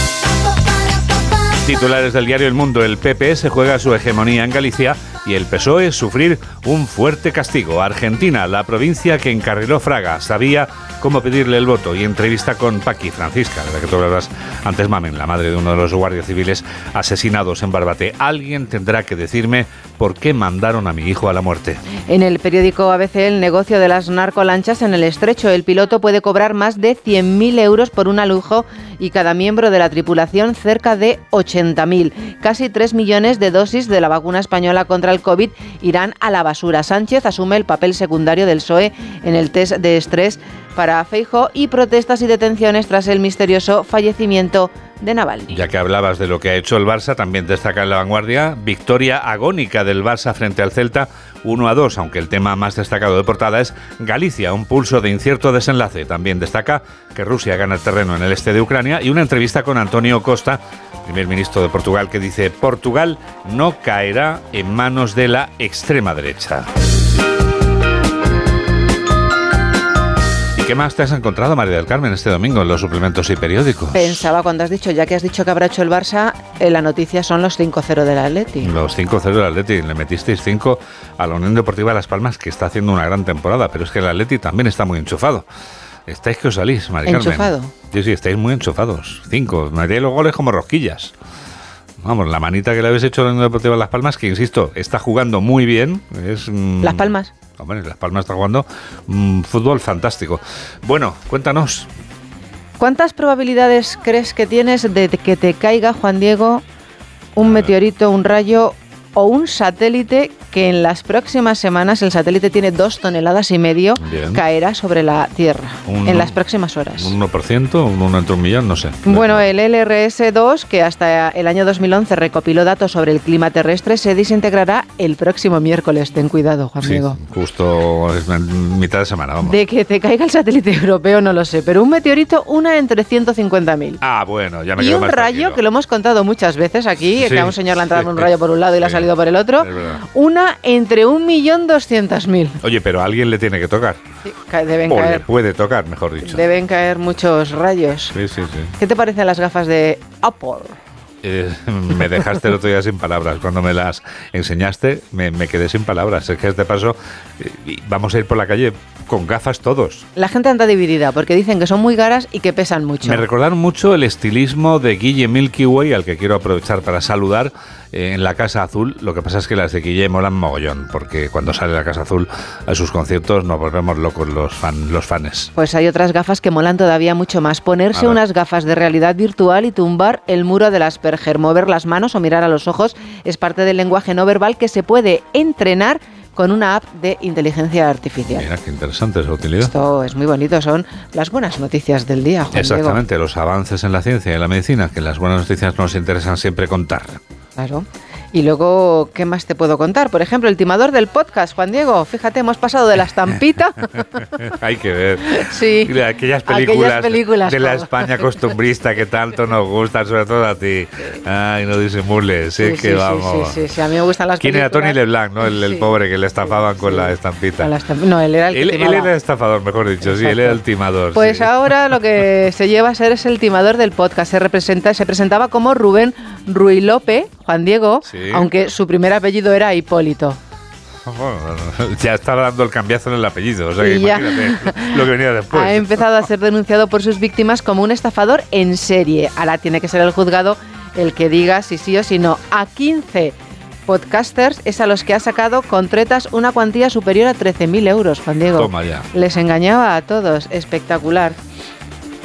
Titulares del diario El Mundo. El PP se juega su hegemonía en Galicia y el PSOE sufrir un fuerte castigo. Argentina, la provincia que encarriló Fraga, sabía cómo pedirle el voto y entrevista con Paqui Francisca, de la que tú hablabas antes, Mamen, la madre de uno de los guardias civiles asesinados en Barbate. Alguien tendrá que decirme por qué mandaron a mi hijo a la muerte. En el periódico ABC, el negocio de las narcolanchas en el estrecho. El piloto puede cobrar más de 100.000 euros por un alujo y cada miembro de la tripulación cerca de 80.000. Casi 3 millones de dosis de la vacuna española contra el COVID irán a la basura. Sánchez asume el papel secundario del PSOE en el test de estrés para Feijo y protestas y detenciones tras el misterioso fallecimiento de Navalny. Ya que hablabas de lo que ha hecho el Barça, también destaca en la vanguardia victoria agónica del Barça frente al Celta 1 a 2, aunque el tema más destacado de portada es Galicia, un pulso de incierto desenlace. También destaca que Rusia gana terreno en el este de Ucrania y una entrevista con Antonio Costa, primer ministro de Portugal, que dice Portugal no caerá en manos de la extrema derecha. ¿Qué más te has encontrado, María del Carmen, este domingo en los suplementos y periódicos? Pensaba cuando has dicho, ya que has dicho que habrá hecho el Barça, eh, la noticia son los 5-0 del Atleti. Los 5-0 del Atleti. Le metisteis 5 a la Unión Deportiva Las Palmas, que está haciendo una gran temporada, pero es que el Atleti también está muy enchufado. Estáis que os salís, María Carmen. ¿Enchufado? Sí, sí, estáis muy enchufados. Cinco. María los goles como rosquillas. Vamos, la manita que le habéis hecho a la Unión Deportiva Las Palmas, que insisto, está jugando muy bien. Es, mm, Las Palmas. Hombre, Las Palmas está jugando un fútbol fantástico. Bueno, cuéntanos. ¿Cuántas probabilidades crees que tienes de que te caiga, Juan Diego, un meteorito, un rayo o un satélite que en las próximas semanas, el satélite tiene dos toneladas y medio, caerá sobre la Tierra en las próximas horas. ¿Un 1%? ¿Un 1 entre un millón? No sé. Bueno, el LRS-2, que hasta el año 2011 recopiló datos sobre el clima terrestre, se desintegrará el próximo miércoles. Ten cuidado, Juan sí, Diego. Justo es mitad de semana, vamos. De que te caiga el satélite europeo no lo sé, pero un meteorito, una entre 150.000. Ah, bueno, ya me Y quedo un más rayo, tranquilo. que lo hemos contado muchas veces aquí, Sí, que a un señor le ha entrado sí, un rayo por un lado y le ha por el otro, una entre 1.200.000. Oye, pero a alguien le tiene que tocar. Sí, deben O le caer, puede tocar, mejor dicho. deben caer muchos rayos. Sí, sí, sí. ¿Qué te parecen las gafas de Apple? Eh, me dejaste el otro día sin palabras. Cuando me las enseñaste, me, me quedé sin palabras. Es que este paso eh, vamos a ir por la calle con gafas todos. La gente anda dividida porque dicen que son muy caras y que pesan mucho. Me recordaron mucho el estilismo de Guille Milky Way, al que quiero aprovechar para saludar eh, en la Casa Azul. Lo que pasa es que las de Guille molan mogollón, porque cuando sale la Casa Azul a sus conciertos nos volvemos locos los, fan, los fans. Pues hay otras gafas que molan todavía mucho más. Ponerse unas gafas de realidad virtual y tumbar el muro del Asperger. Mover las manos o mirar a los ojos es parte del lenguaje no verbal que se puede entrenar con una app de inteligencia artificial. Mira qué interesante esa utilidad. Esto es muy bonito, son las buenas noticias del día, Juan Diego. Exactamente, los avances en la ciencia y en la medicina, que las buenas noticias nos interesan siempre contar. Claro. Y luego, ¿qué más te puedo contar? Por ejemplo, el timador del podcast, Juan Diego. Fíjate, hemos pasado de la estampita. Hay que ver. Sí. De aquellas Aquellas películas, películas de la como- España costumbrista que tanto nos gustan, sobre todo a ti. Ay, no disimules, sí, Sí, que sí, vamos. sí, sí, sí, a mí me gustan las ¿Quién era películas. Tony LeBlanc, no? El, el pobre que le estafaban con la estampita. Con la estamp- No, él era el que él, él era el estafador, mejor dicho, sí, él era el timador. Pues ahora lo que se lleva a ser es el timador del podcast. Se representa, se presentaba como Rubén Ruilope, Juan Diego, Sí. aunque su primer apellido era Hipólito. Bueno, ya estaba dando el cambiazo en el apellido, o sea que imagínate lo que venía después. Ha empezado a ser denunciado por sus víctimas como un estafador en serie. Ahora tiene que ser el juzgado el que diga si sí o si no. A 15 podcasters es a los que ha sacado con tretas una cuantía superior a 13.000 euros, Juan Diego. Toma ya. Les engañaba a todos. Espectacular.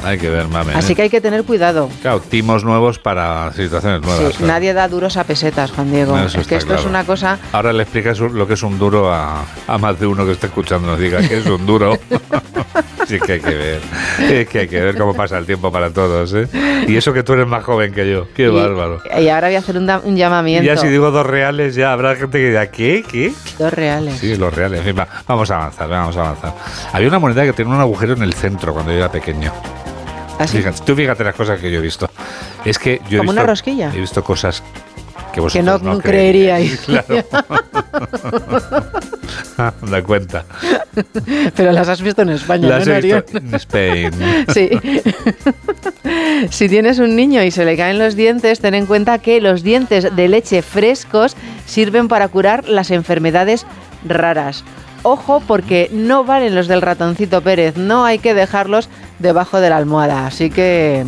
Hay que ver, mame. Así ¿eh? que hay que tener cuidado. Claro, timos nuevos para situaciones nuevas. Sí, claro. nadie da duros a pesetas, Juan Diego. Eso es que esto es claro. una cosa. Ahora le explicas lo que es un duro a, a más de uno que esté escuchando. Nos diga que es un duro. sí que hay que ver. Es que hay que ver cómo pasa el tiempo para todos. ¿eh? Y eso que tú eres más joven que yo. Qué y, bárbaro. y ahora voy a hacer un, un llamamiento. Y ya si digo dos reales, ya habrá gente que dirá, ¿qué? ¿Qué? Dos reales. Sí, los reales. En fin, va, vamos a avanzar, vamos a avanzar. Había una moneda que tenía un agujero en el centro cuando yo era pequeño. Fíjate, tú fíjate las cosas que yo he visto. Es que yo he Como visto, una rosquilla. He visto cosas que Que no, no, creeríais. Claro. da cuenta. Pero las has visto en España, Las ¿no, he visto en Spain. Sí. si tienes un niño y se le caen los dientes, ten en cuenta que los dientes de leche frescos sirven para curar las enfermedades raras. Ojo porque no valen los del ratoncito Pérez, no hay que dejarlos debajo de la almohada. Así que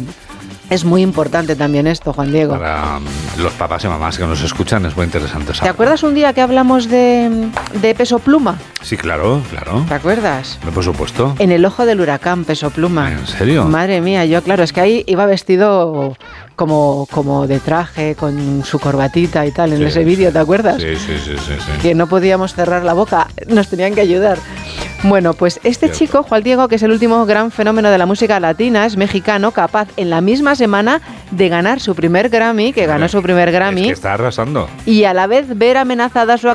es muy importante también esto, Juan Diego. Para um, los papás y mamás que nos escuchan es muy interesante ¿Te saber. acuerdas un día que hablamos de, de peso pluma? Sí, claro, claro. ¿Te acuerdas? Por supuesto. En el ojo del huracán, peso pluma. ¿En serio? Madre mía, yo claro, es que ahí iba vestido como, como de traje, con su corbatita y tal, en Sí, ese vídeo, ¿te acuerdas? Sí, sí, sí, sí. sí. Que no podíamos cerrar la boca, nos tenían que ayudar. Bueno, pues este chico, Juan Diego, que es el último gran fenómeno de la música latina, es mexicano, capaz en la misma semana de ganar su primer Grammy, que ganó su primer Grammy, Es que está arrasando. y a la vez ver amenazada su,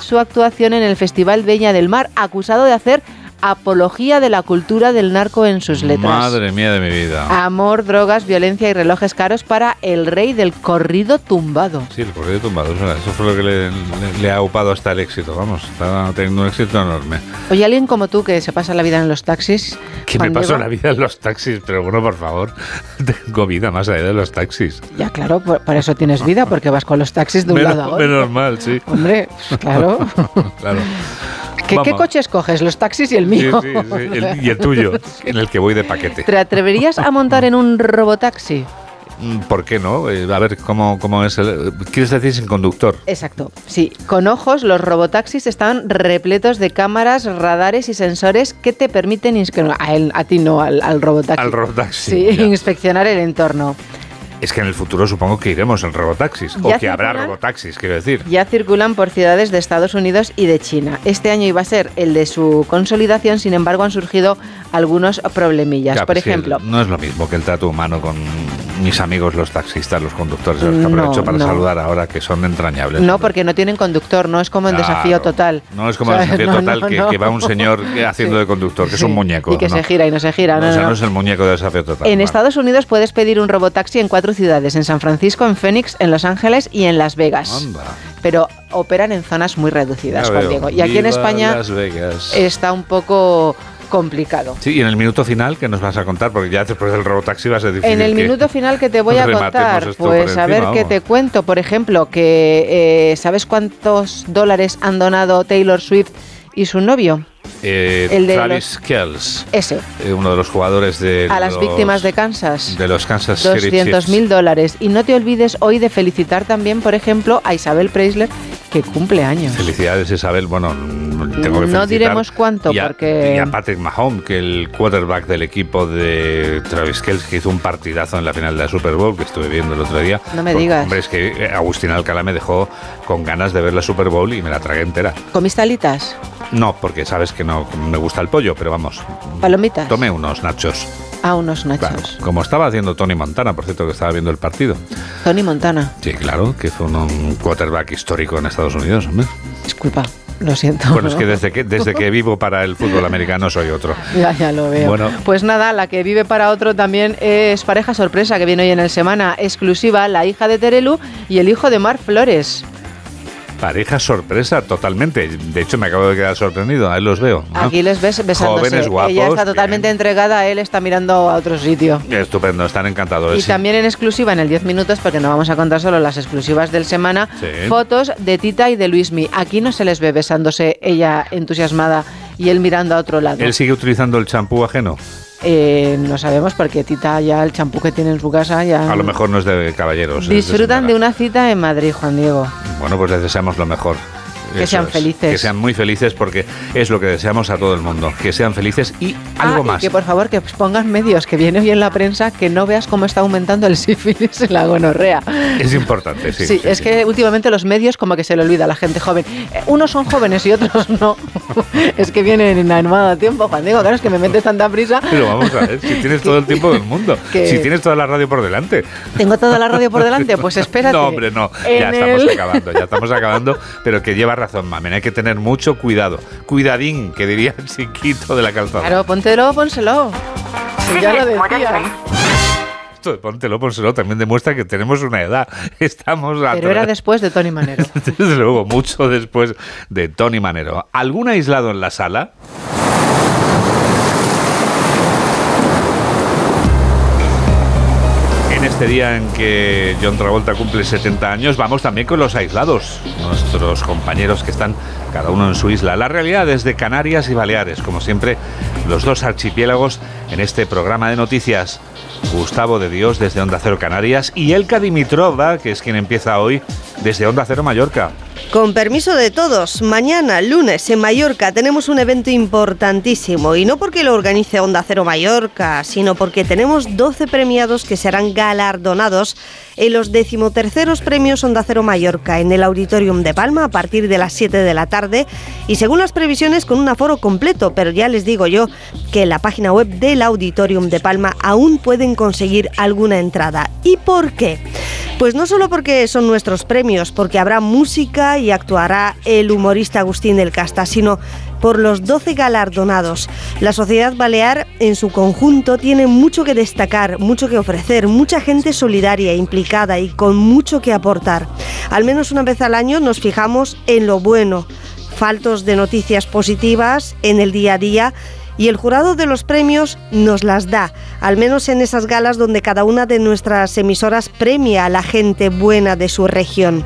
su actuación en el Festival Veña del Mar, acusado de hacer apología de la cultura del narco en sus letras. Madre mía de mi vida. Amor, drogas, violencia y relojes caros para el rey del corrido tumbado. Sí, el corrido tumbado, eso, fue lo que le, le- le ha upado hasta el éxito, vamos, está teniendo un éxito enorme. Oye, alguien como tú que se pasa la vida en los taxis. Que me Diego? la vida en los taxis, pero bueno, por favor, tengo vida más allá de los taxis. Ya, claro, por, por eso tienes vida, porque vas con los taxis de un menos, lado a otro. menos mal, sí. Hombre, pues claro. claro. ¿Qué, ¿Qué coches coges? ¿Los taxis y el mío? sí, sí, el- y el tuyo, en el que voy de paquete. ¿Te atreverías a montar en un robotaxi? Mm, ¿Por qué no? Eh, a ver, ¿cómo, cómo es el...? ¿Quieres decir sin conductor? Exacto, sí. Con ojos, los robotaxis están repletos de cámaras, radares y sensores que te permiten, a, él- a ti no, al, al robotaxi. Al robotaxi. Sí, ya. inspeccionar el entorno. Es que en el futuro supongo que iremos en robotaxis, o Ya que habrá robotaxis, quiero decir. Ya circulan por ciudades de Estados Unidos y de China. Este año iba a ser el de su consolidación, sin embargo han surgido algunos problemillas. Claro, por ejemplo, no es lo mismo que el trato humano con mis amigos los taxistas, los conductores, los que No, aprovecho para no. saludar ahora, que son entrañables. no porque no tienen conductor, no es como en Claro. desafío total. No es como el ¿Sabes? desafío No, total que, que va un señor haciendo de conductor, que es un muñeco. Y que se gira y no se gira. No, o sea, no. es el muñeco de desafío total. En. Estados Unidos puedes pedir un robotaxi en cuatro ciudades, en San Francisco, en Phoenix, en Los Ángeles y en Las Vegas. Anda. Pero operan en zonas muy reducidas, Ya Juan veo. Diego. Y aquí en España Las Vegas. está un poco complicado. Sí, y en el minuto final, ¿qué nos vas a contar? Porque ya después del robotaxi va a ser difícil. En el que minuto final que te voy a contar, pues a ver qué te cuento. Por ejemplo, que eh, ¿sabes cuántos dólares han donado Taylor Swift y su novio? Eh, el de Travis Kells, Ese, eh, uno de los jugadores de a las los- víctimas de Kansas. de los Kansas City 200 Chiefs. mil dólares. Y no te olvides hoy de felicitar también, por ejemplo, a Isabel Preisler, que cumple años. Felicidades Isabel, bueno, tengo que No diremos cuánto, y a, porque- y a Patrick Mahomes, que el quarterback del equipo de Travis Kells, que hizo un partidazo en la final de la Super Bowl, que estuve viendo el otro día. No me Pues, digas. Hombre, es que eh, Agustín Alcalá me dejó con ganas de ver la Super Bowl y me la tragué entera. ¿Comiste alitas? No, porque sabes que no me gusta el pollo, pero vamos, ¿Palomitas? tomé unos nachos. Ah, unos nachos. Claro, como estaba haciendo Tony Montana, por cierto, que estaba viendo el partido. Tony Montana. Sí, claro, que fue un, un quarterback histórico en Estados Unidos, hombre. Disculpa, lo siento. Bueno, es que desde que, desde que vivo para el fútbol americano soy otro. Ya, ya lo veo. Bueno. Pues nada, la que vive para otro también es pareja sorpresa que viene hoy en el semana exclusiva, la hija de Terelu y el hijo de Mar Flores. Pareja sorpresa, totalmente. De hecho, me acabo de quedar sorprendido. Ahí los veo. ¿no? Aquí les ves besándose. Jóvenes, guapos. Ella está totalmente entregada, él está mirando a otro sitio. bien. Estupendo, están encantadores. Y sí. también en exclusiva en el 10 minutos, porque no vamos a contar solo las exclusivas del semana, Sí. fotos de Tita y de Luismi. Aquí no se les ve besándose, ella entusiasmada y él mirando a otro lado. ¿Él sigue utilizando el champú ajeno? Eh, no sabemos porque Tita ya el champú que tiene en su casa ya... A lo mejor no es de caballeros. de Disfrutan de señora. una cita en Madrid, Juan Diego. Bueno, pues les deseamos lo mejor. Que sean felices. Que sean muy felices porque es lo que deseamos a todo el mundo. Que sean felices y algo Ah, y más. que por favor que pongan medios, que viene hoy en la prensa, que no veas cómo está aumentando el sífilis y la gonorrea. Es importante, sí. Sí, sí, es sí. que últimamente los medios como que se le olvida a la gente joven. Eh, Unos son jóvenes y otros no. es que vienen en armado tiempo, Juan Diego. Claro, es que me metes tanta prisa. Pero vamos a ver, si tienes todo el tiempo del mundo, si tienes toda la radio por delante. Tengo toda la radio por delante, pues espérate. No, hombre, no. En Ya estamos el- acabando, ya estamos acabando, pero que lleva razón, mamen. Hay que tener mucho cuidado. Cuidadín, que diría el chiquito de la calzada. Claro, póntelo, pónselo. ya lo decían. Esto de póntelo, pónselo también demuestra que tenemos una edad. Estamos a Pero era después de Tony Manero. Desde luego, mucho después de Tony Manero. ¿Algún aislado en la sala? Este día en que John Travolta cumple 70 años, vamos también con los aislados, nuestros compañeros que están cada uno en su isla. La realidad desde Canarias y Baleares, como siempre, los dos archipiélagos en este programa de noticias. Gustavo de Dios desde Onda Cero Canarias y Elka Dimitrova, que es quien empieza hoy desde Onda Cero Mallorca. Con permiso de todos, mañana, lunes, en Mallorca, tenemos un evento importantísimo. Y no porque lo organice Onda Cero Mallorca, sino porque tenemos 12 premiados que serán galardonados en los decimoterceros premios Onda Cero Mallorca en el Auditorium de Palma a partir de las 7 de la tarde. Y según las previsiones, con un aforo completo. Pero ya les digo yo que en la página web del Auditorium de Palma aún pueden conseguir alguna entrada. ¿Y por qué? Pues no solo porque son nuestros premios, porque habrá música y actuará el humorista Agustín del Casta, sino por los 12 galardonados. La sociedad balear en su conjunto tiene mucho que destacar, mucho que ofrecer, mucha gente solidaria, implicada y con mucho que aportar. Al menos una vez al año nos fijamos en lo bueno, faltos de noticias positivas en el día a día y el jurado de los premios nos las da, al menos en esas galas donde cada una de nuestras emisoras premia a la gente buena de su región.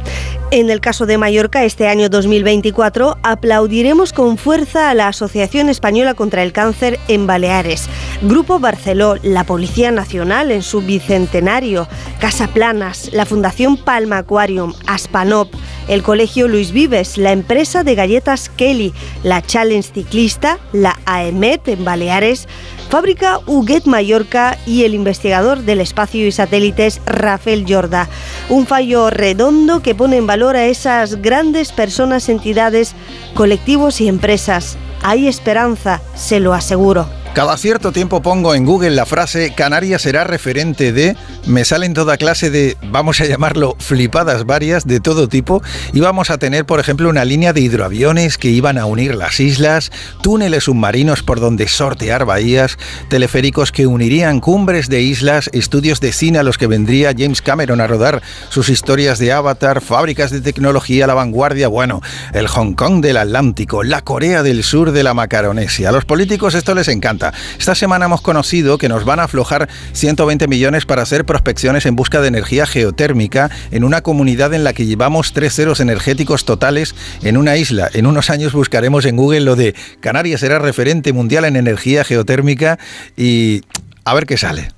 En el caso de Mallorca, este año 2024, aplaudiremos con fuerza a la Asociación Española contra el Cáncer en Baleares, Grupo Barceló, la Policía Nacional en su bicentenario, Casa Planas, la Fundación Palma Aquarium, Aspanop, el Colegio Luis Vives, la empresa de galletas Kelly, la Challenge Ciclista, la AEMET en Baleares, Fábrica Huguet Mallorca y el investigador del espacio y satélites Rafael Jorda. Un fallo redondo que pone en valor a esas grandes personas, entidades, colectivos y empresas. Hay esperanza, se lo aseguro. Cada cierto tiempo pongo en Google la frase Canarias será referente de, me salen toda clase de, vamos a llamarlo, flipadas varias de todo tipo y vamos a tener, por ejemplo, una línea de hidroaviones que iban a unir las islas, túneles submarinos por donde sortear bahías, teleféricos que unirían cumbres de islas, estudios de cine a los que vendría James Cameron a rodar sus historias de Avatar, fábricas de tecnología a la vanguardia, bueno, el Hong Kong del Atlántico, la Corea del Sur de la Macaronesia. A los políticos esto les encanta. Esta semana hemos conocido que nos van a aflojar 120 millones para hacer prospecciones en busca de energía geotérmica en una comunidad en la que llevamos tres ceros energéticos totales en una isla. En unos años buscaremos en Google lo de Canarias será referente mundial en energía geotérmica y a ver qué sale.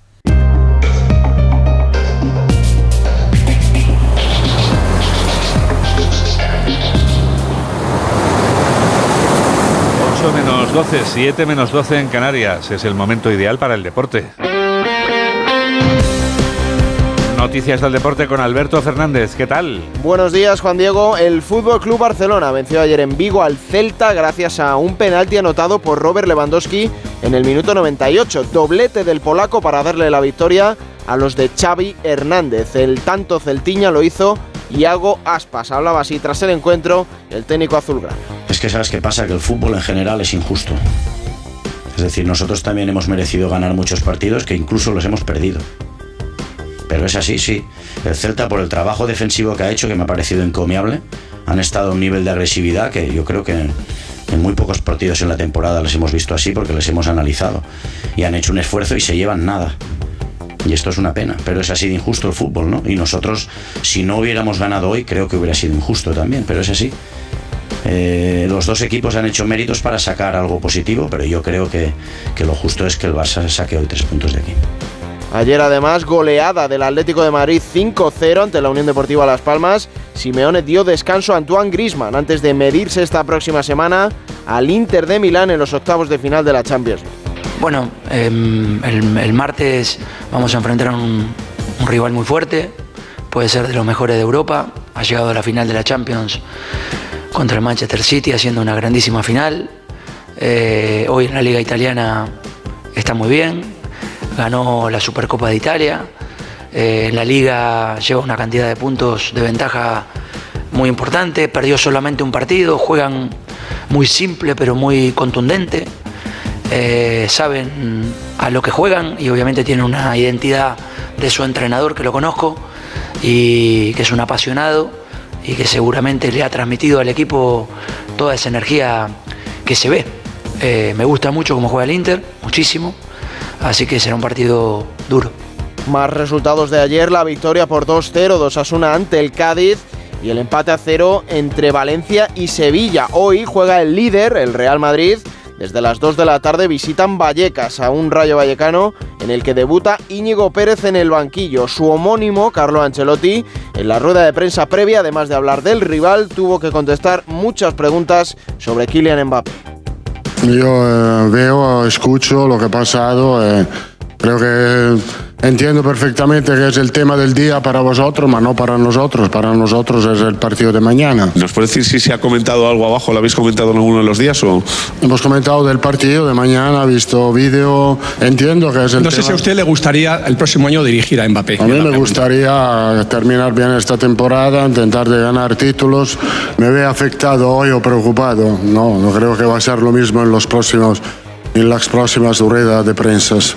12, 7 menos 12 en Canarias. Es el momento ideal para el deporte. Noticias del deporte con Alberto Fernández. ¿Qué tal? Buenos días, Juan Diego. El Fútbol Club Barcelona venció ayer en Vigo al Celta gracias a un penalti anotado por Robert Lewandowski en el minuto 98. Doblete del polaco para darle la victoria a los de Xavi Hernández. El tanto celtiña lo hizo Iago Aspas. Hablaba así tras el encuentro el técnico azulgrana. Es que sabes qué pasa, que el fútbol en general es injusto. Es decir, nosotros también hemos merecido ganar muchos partidos que incluso los hemos perdido. Pero es así, sí. El Celta, por el trabajo defensivo que ha hecho, que me ha parecido encomiable, han estado a un nivel de agresividad que yo creo que en muy pocos partidos en la temporada les hemos visto así porque les hemos analizado. Y han hecho un esfuerzo y se llevan nada. Y esto es una pena, pero es así de injusto el fútbol, ¿no? Y nosotros, si no hubiéramos ganado hoy, creo que hubiera sido injusto también, pero es así. Eh, los dos equipos han hecho méritos para sacar algo positivo, pero yo creo que, que lo justo es que el Barça saque hoy tres puntos de aquí. Ayer además goleada del Atlético de Madrid 5-0 ante la Unión Deportiva Las Palmas. Simeone dio descanso a Antoine Grisman antes de medirse esta próxima semana al Inter de Milán en los octavos de final de la Champions League. Bueno, eh, el, martes vamos a enfrentar a un, rival muy fuerte, puede ser de los mejores de Europa, ha llegado a la final de la Champions contra el Manchester City haciendo una grandísima final. Eh, hoy en la liga italiana está muy bien, ganó la Supercopa de Italia, eh, en la liga lleva una cantidad de puntos de ventaja muy importante, perdió solamente un partido, juegan muy simple pero muy contundente. Eh, saben a lo que juegan y obviamente tienen una identidad de su entrenador que lo conozco y que es un apasionado y que seguramente le ha transmitido al equipo toda esa energía que se ve. Eh, me gusta mucho cómo juega el Inter, muchísimo, así que será un partido duro. Más resultados de ayer, la victoria por 2-0 2 Asuna ante el Cádiz y el empate a cero entre Valencia y Sevilla. Hoy juega el líder, el Real Madrid. Desde las 2 de la tarde visitan Vallecas a un Rayo Vallecano en el que debuta Íñigo Pérez en el banquillo. Su homónimo, Carlo Ancelotti, en la rueda de prensa previa, además de hablar del rival, tuvo que contestar muchas preguntas sobre Kylian Mbappé. Yo eh, veo, escucho lo que ha pasado. eh, creo que entiendo perfectamente que es el tema del día para vosotros, pero no para nosotros. Para nosotros es el partido de mañana. ¿Nos puede decir si se ha comentado algo abajo? ¿Lo habéis comentado en alguno de los días o...? Hemos comentado del partido de mañana, visto vídeo. Entiendo que es el No sé tema. si a usted le gustaría el próximo año dirigir a Mbappé. A mí me gustaría terminar bien esta temporada, intentar de ganar títulos. ¿Me ve afectado hoy o preocupado? No, no creo que va a ser lo mismo en los próximos, en las próximas ruedas de prensas.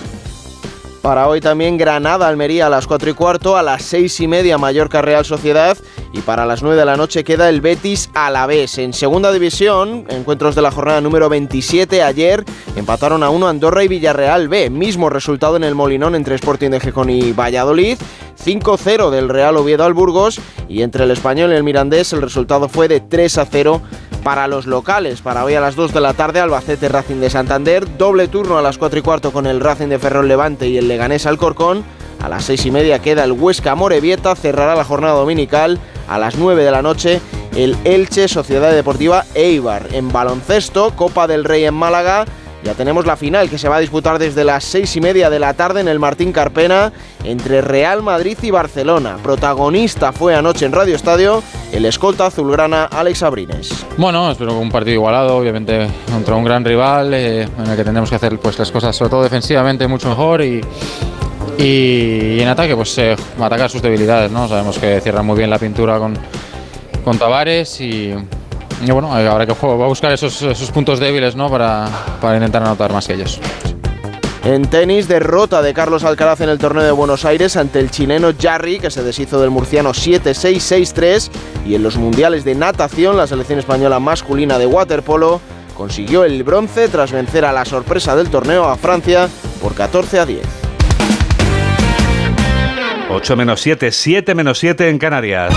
Para hoy también Granada, Almería a las 4 y cuarto, a las 6 y media Mallorca Real Sociedad y para las 9 de la noche queda el Betis Alavés. En segunda división, encuentros de la jornada número 27 ayer, empataron a 1 Andorra y Villarreal B, mismo resultado en el Molinón entre Sporting de Gijón y Valladolid. 5-0 del Real Oviedo al Burgos y entre el Español y el Mirandés el resultado fue de 3-0 para los locales. Para hoy a las 2 de la tarde Albacete Racing de Santander, doble turno a las 4 y cuarto con el Racing de Ferrol Levante y el Leganés Alcorcón. A las 6 y media queda el Huesca Morevieta, cerrará la jornada dominical. A las 9 de la noche el Elche Sociedad Deportiva Eibar. En baloncesto, Copa del Rey en Málaga. Ya tenemos la final que se va a disputar desde las seis y media de la tarde en el Martín Carpena entre Real Madrid y Barcelona. Protagonista fue anoche en Radio Estadio el escolta azulgrana Alex Abrines. Bueno, espero un partido igualado, obviamente contra un gran rival eh, en el que tendremos que hacer pues, las cosas, sobre todo defensivamente, mucho mejor y, y, en ataque, pues eh, atacar sus debilidades. ¿no? Sabemos que cierran muy bien la pintura con, con Tavares y, y bueno, habrá que jugar- va a buscar esos, esos puntos débiles ¿no? para, para intentar anotar más que ellos. En tenis, derrota de Carlos Alcaraz en el torneo de Buenos Aires ante el chileno Jarry, que se deshizo del murciano 7-6-6-3. Y en los mundiales de natación, la selección española masculina de waterpolo consiguió el bronce tras vencer a la sorpresa del torneo a Francia por 14 a 10. 8 menos 7, 7 menos 7 en Canarias.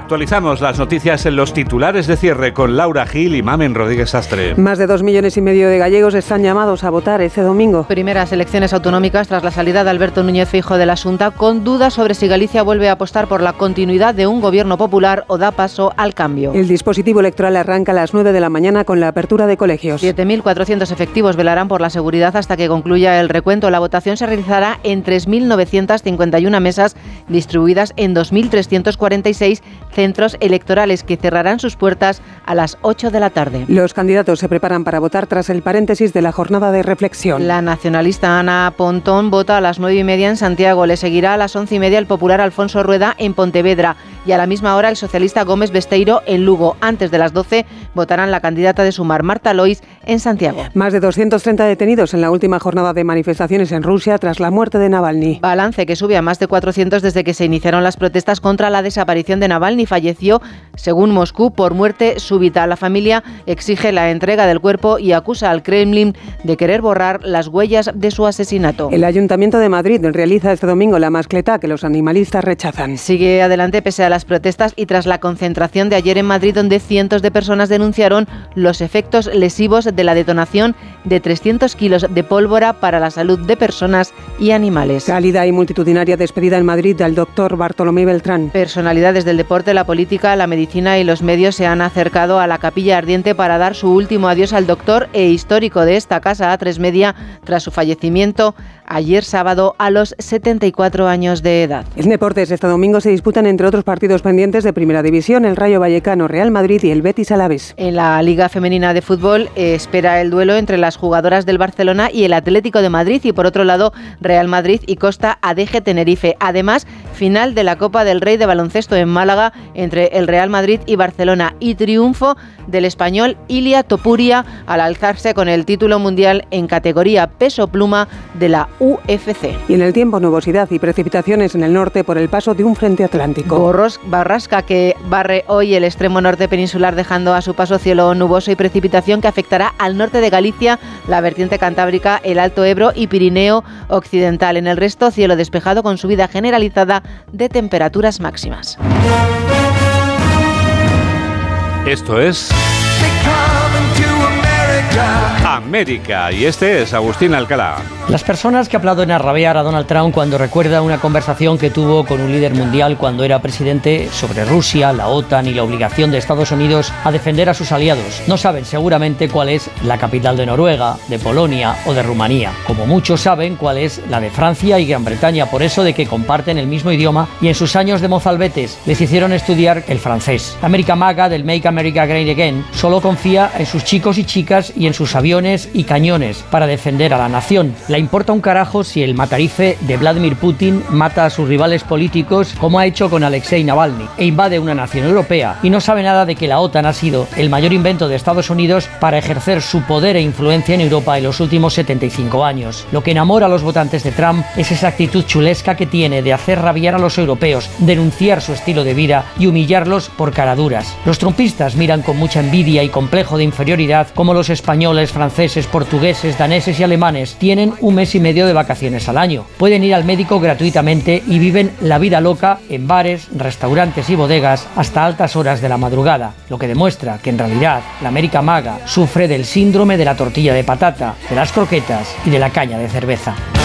Actualizamos las noticias en los titulares de cierre con Laura Gil y Mamen Rodríguez Astre. Más de dos millones y medio de gallegos están llamados a votar este domingo. Primeras elecciones autonómicas tras la salida de Alberto Núñez Fijo de la Junta, con dudas sobre si Galicia vuelve a apostar por la continuidad de un gobierno popular o da paso al cambio. El dispositivo electoral arranca a las 9 de la mañana con la apertura de colegios. 7.400 efectivos velarán por la seguridad hasta que concluya el recuento. La votación se realizará en 3.951 mesas distribuidas en 2.346 centros electorales que cerrarán sus puertas a las 8 de la tarde. Los candidatos se preparan para votar tras el paréntesis de la jornada de reflexión. La nacionalista Ana Pontón vota a las 9 y media en Santiago. Le seguirá a las 11 y media el popular Alfonso Rueda en Pontevedra. Y a la misma hora el socialista Gómez Besteiro en Lugo. Antes de las 12 votarán la candidata de Sumar, Marta Lois, en Santiago. Más de 230 detenidos en la última jornada de manifestaciones en Rusia tras la muerte de Navalny. Balance que sube a más de 400 desde que se iniciaron las protestas contra la desaparición de Navalny. Falleció, según Moscú, por muerte súbita. La familia exige la entrega del cuerpo y acusa al Kremlin de querer borrar las huellas de su asesinato. El Ayuntamiento de Madrid realiza este domingo la mascleta que los animalistas rechazan. Sigue adelante pese a las protestas y tras la concentración de ayer en Madrid donde cientos de personas denunciaron los efectos lesivos de la detonación de 300 kilos de pólvora para la salud de personas y animales. Cálida y multitudinaria despedida en Madrid del doctor Bartolomé Beltrán. Personalidades del deporte, la política, la medicina y los medios se han acercado a la capilla ardiente para dar su último adiós al doctor e histórico de esta casa A3 Media tras su fallecimiento ayer sábado a los 74 años de edad. En deportes, este domingo se disputan entre otros partidos pendientes de Primera División el Rayo Vallecano, Real Madrid y el Betis Alavés. En la Liga Femenina de Fútbol eh, espera el duelo entre jugadoras del Barcelona y el Atlético de Madrid y por otro lado Real Madrid y Costa Adeje Tenerife. Además, final de la Copa del Rey de baloncesto en Málaga entre el Real Madrid y Barcelona y triunfo del español Ilia Topuria al alzarse con el título mundial en categoría peso pluma de la UFC. Y en el tiempo nubosidad y precipitaciones en el norte por el paso de un frente atlántico. Borros, barrasca que barre hoy el extremo norte peninsular dejando a su paso cielo nuboso y precipitación que afectará al norte de Galicia, la vertiente cantábrica, el Alto Ebro y Pirineo occidental. En el resto cielo despejado con subida generalizada de temperaturas máximas. Esto es América y este es Agustín Alcalá. Las personas que aplauden a rabiar a Donald Trump cuando recuerda una conversación que tuvo con un líder mundial cuando era presidente sobre Rusia, la OTAN y la obligación de Estados Unidos a defender a sus aliados no saben seguramente cuál es la capital de Noruega, de Polonia o de Rumanía. Como muchos saben cuál es la de Francia y Gran Bretaña, por eso de que comparten el mismo idioma y en sus años de mozalbetes les hicieron estudiar el francés. América Maga del Make America Great Again solo confía en sus chicos y chicas y en sus aviones y cañones para defender a la nación. La importa un carajo si el matarife de Vladimir Putin mata a sus rivales políticos como ha hecho con Alexei Navalny e invade una nación europea y no sabe nada de que la OTAN ha sido el mayor invento de Estados Unidos para ejercer su poder e influencia en Europa en los últimos 75 años. Lo que enamora a los votantes de Trump es esa actitud chulesca que tiene de hacer rabiar a los europeos, denunciar su estilo de vida y humillarlos por caraduras. Los trumpistas miran con mucha envidia y complejo de inferioridad como los españoles, franceses, portugueses, daneses y alemanes tienen un mes y medio de vacaciones al año. Pueden ir al médico gratuitamente y viven la vida loca en bares, restaurantes y bodegas hasta altas horas de la madrugada, lo que demuestra que en realidad la América Maga sufre del síndrome de la tortilla de patata, de las croquetas y de la caña de cerveza.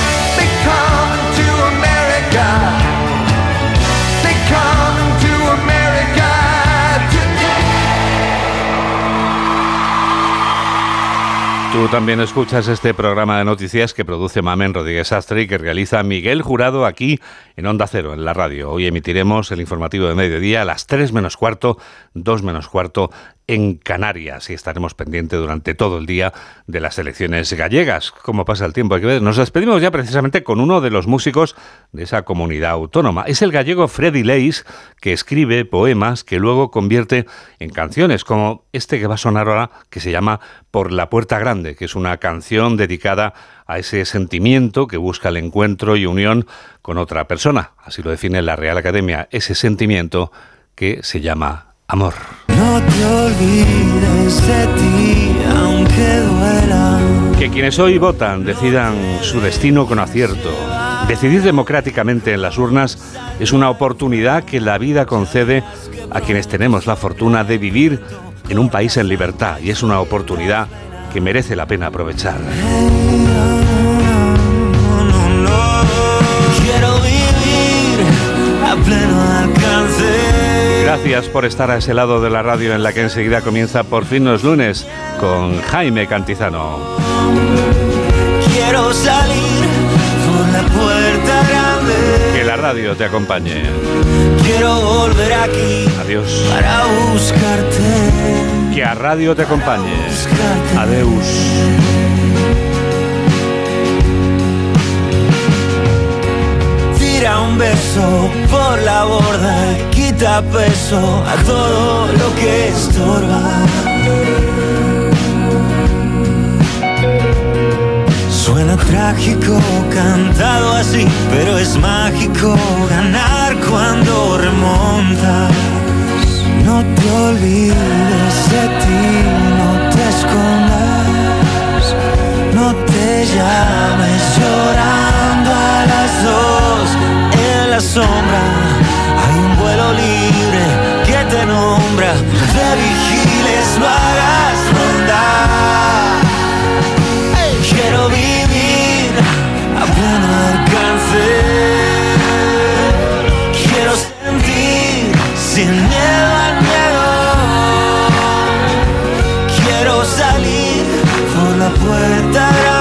Tú también escuchas este programa de noticias que produce Mamen Rodríguez Astre y que realiza Miguel Jurado aquí en Onda Cero, en la radio. Hoy emitiremos el informativo de mediodía a las 3 menos cuarto, 2 menos cuarto en Canarias y estaremos pendientes durante todo el día de las elecciones gallegas. ¿Cómo pasa el tiempo? Nos despedimos ya precisamente con uno de los músicos de esa comunidad autónoma. Es el gallego Freddy Leis, que escribe poemas que luego convierte en canciones, como este que va a sonar ahora, que se llama Por la Puerta Grande, que es una canción dedicada a ese sentimiento que busca el encuentro y unión con otra persona. Así lo define la Real Academia, ese sentimiento que se llama amor. No te olvides de ti, aunque duela. Que quienes hoy votan decidan su destino con acierto. Decidir democráticamente en las urnas es una oportunidad que la vida concede a quienes tenemos la fortuna de vivir en un país en libertad y es una oportunidad que merece la pena aprovechar. Gracias por estar a ese lado de la radio en la que enseguida comienza por fin los lunes con Jaime Cantizano. Quiero salir por la puerta grande. Que la radio te acompañe. Quiero volver aquí Adiós. para buscarte. Que a radio te acompañe. Adeus. Tira un beso por la borda quita peso a todo lo que estorba. Suena trágico cantado así, pero es mágico ganar cuando remontas. No te olvides de ti, no te escondas, no te llames llorando a las dos en la sombra. Hay un vuelo libre que te nombra, no te vigiles, no hagas ronda. Quiero vivir a pleno alcance. Quiero sentir sin miedo al miedo. Quiero salir por la puerta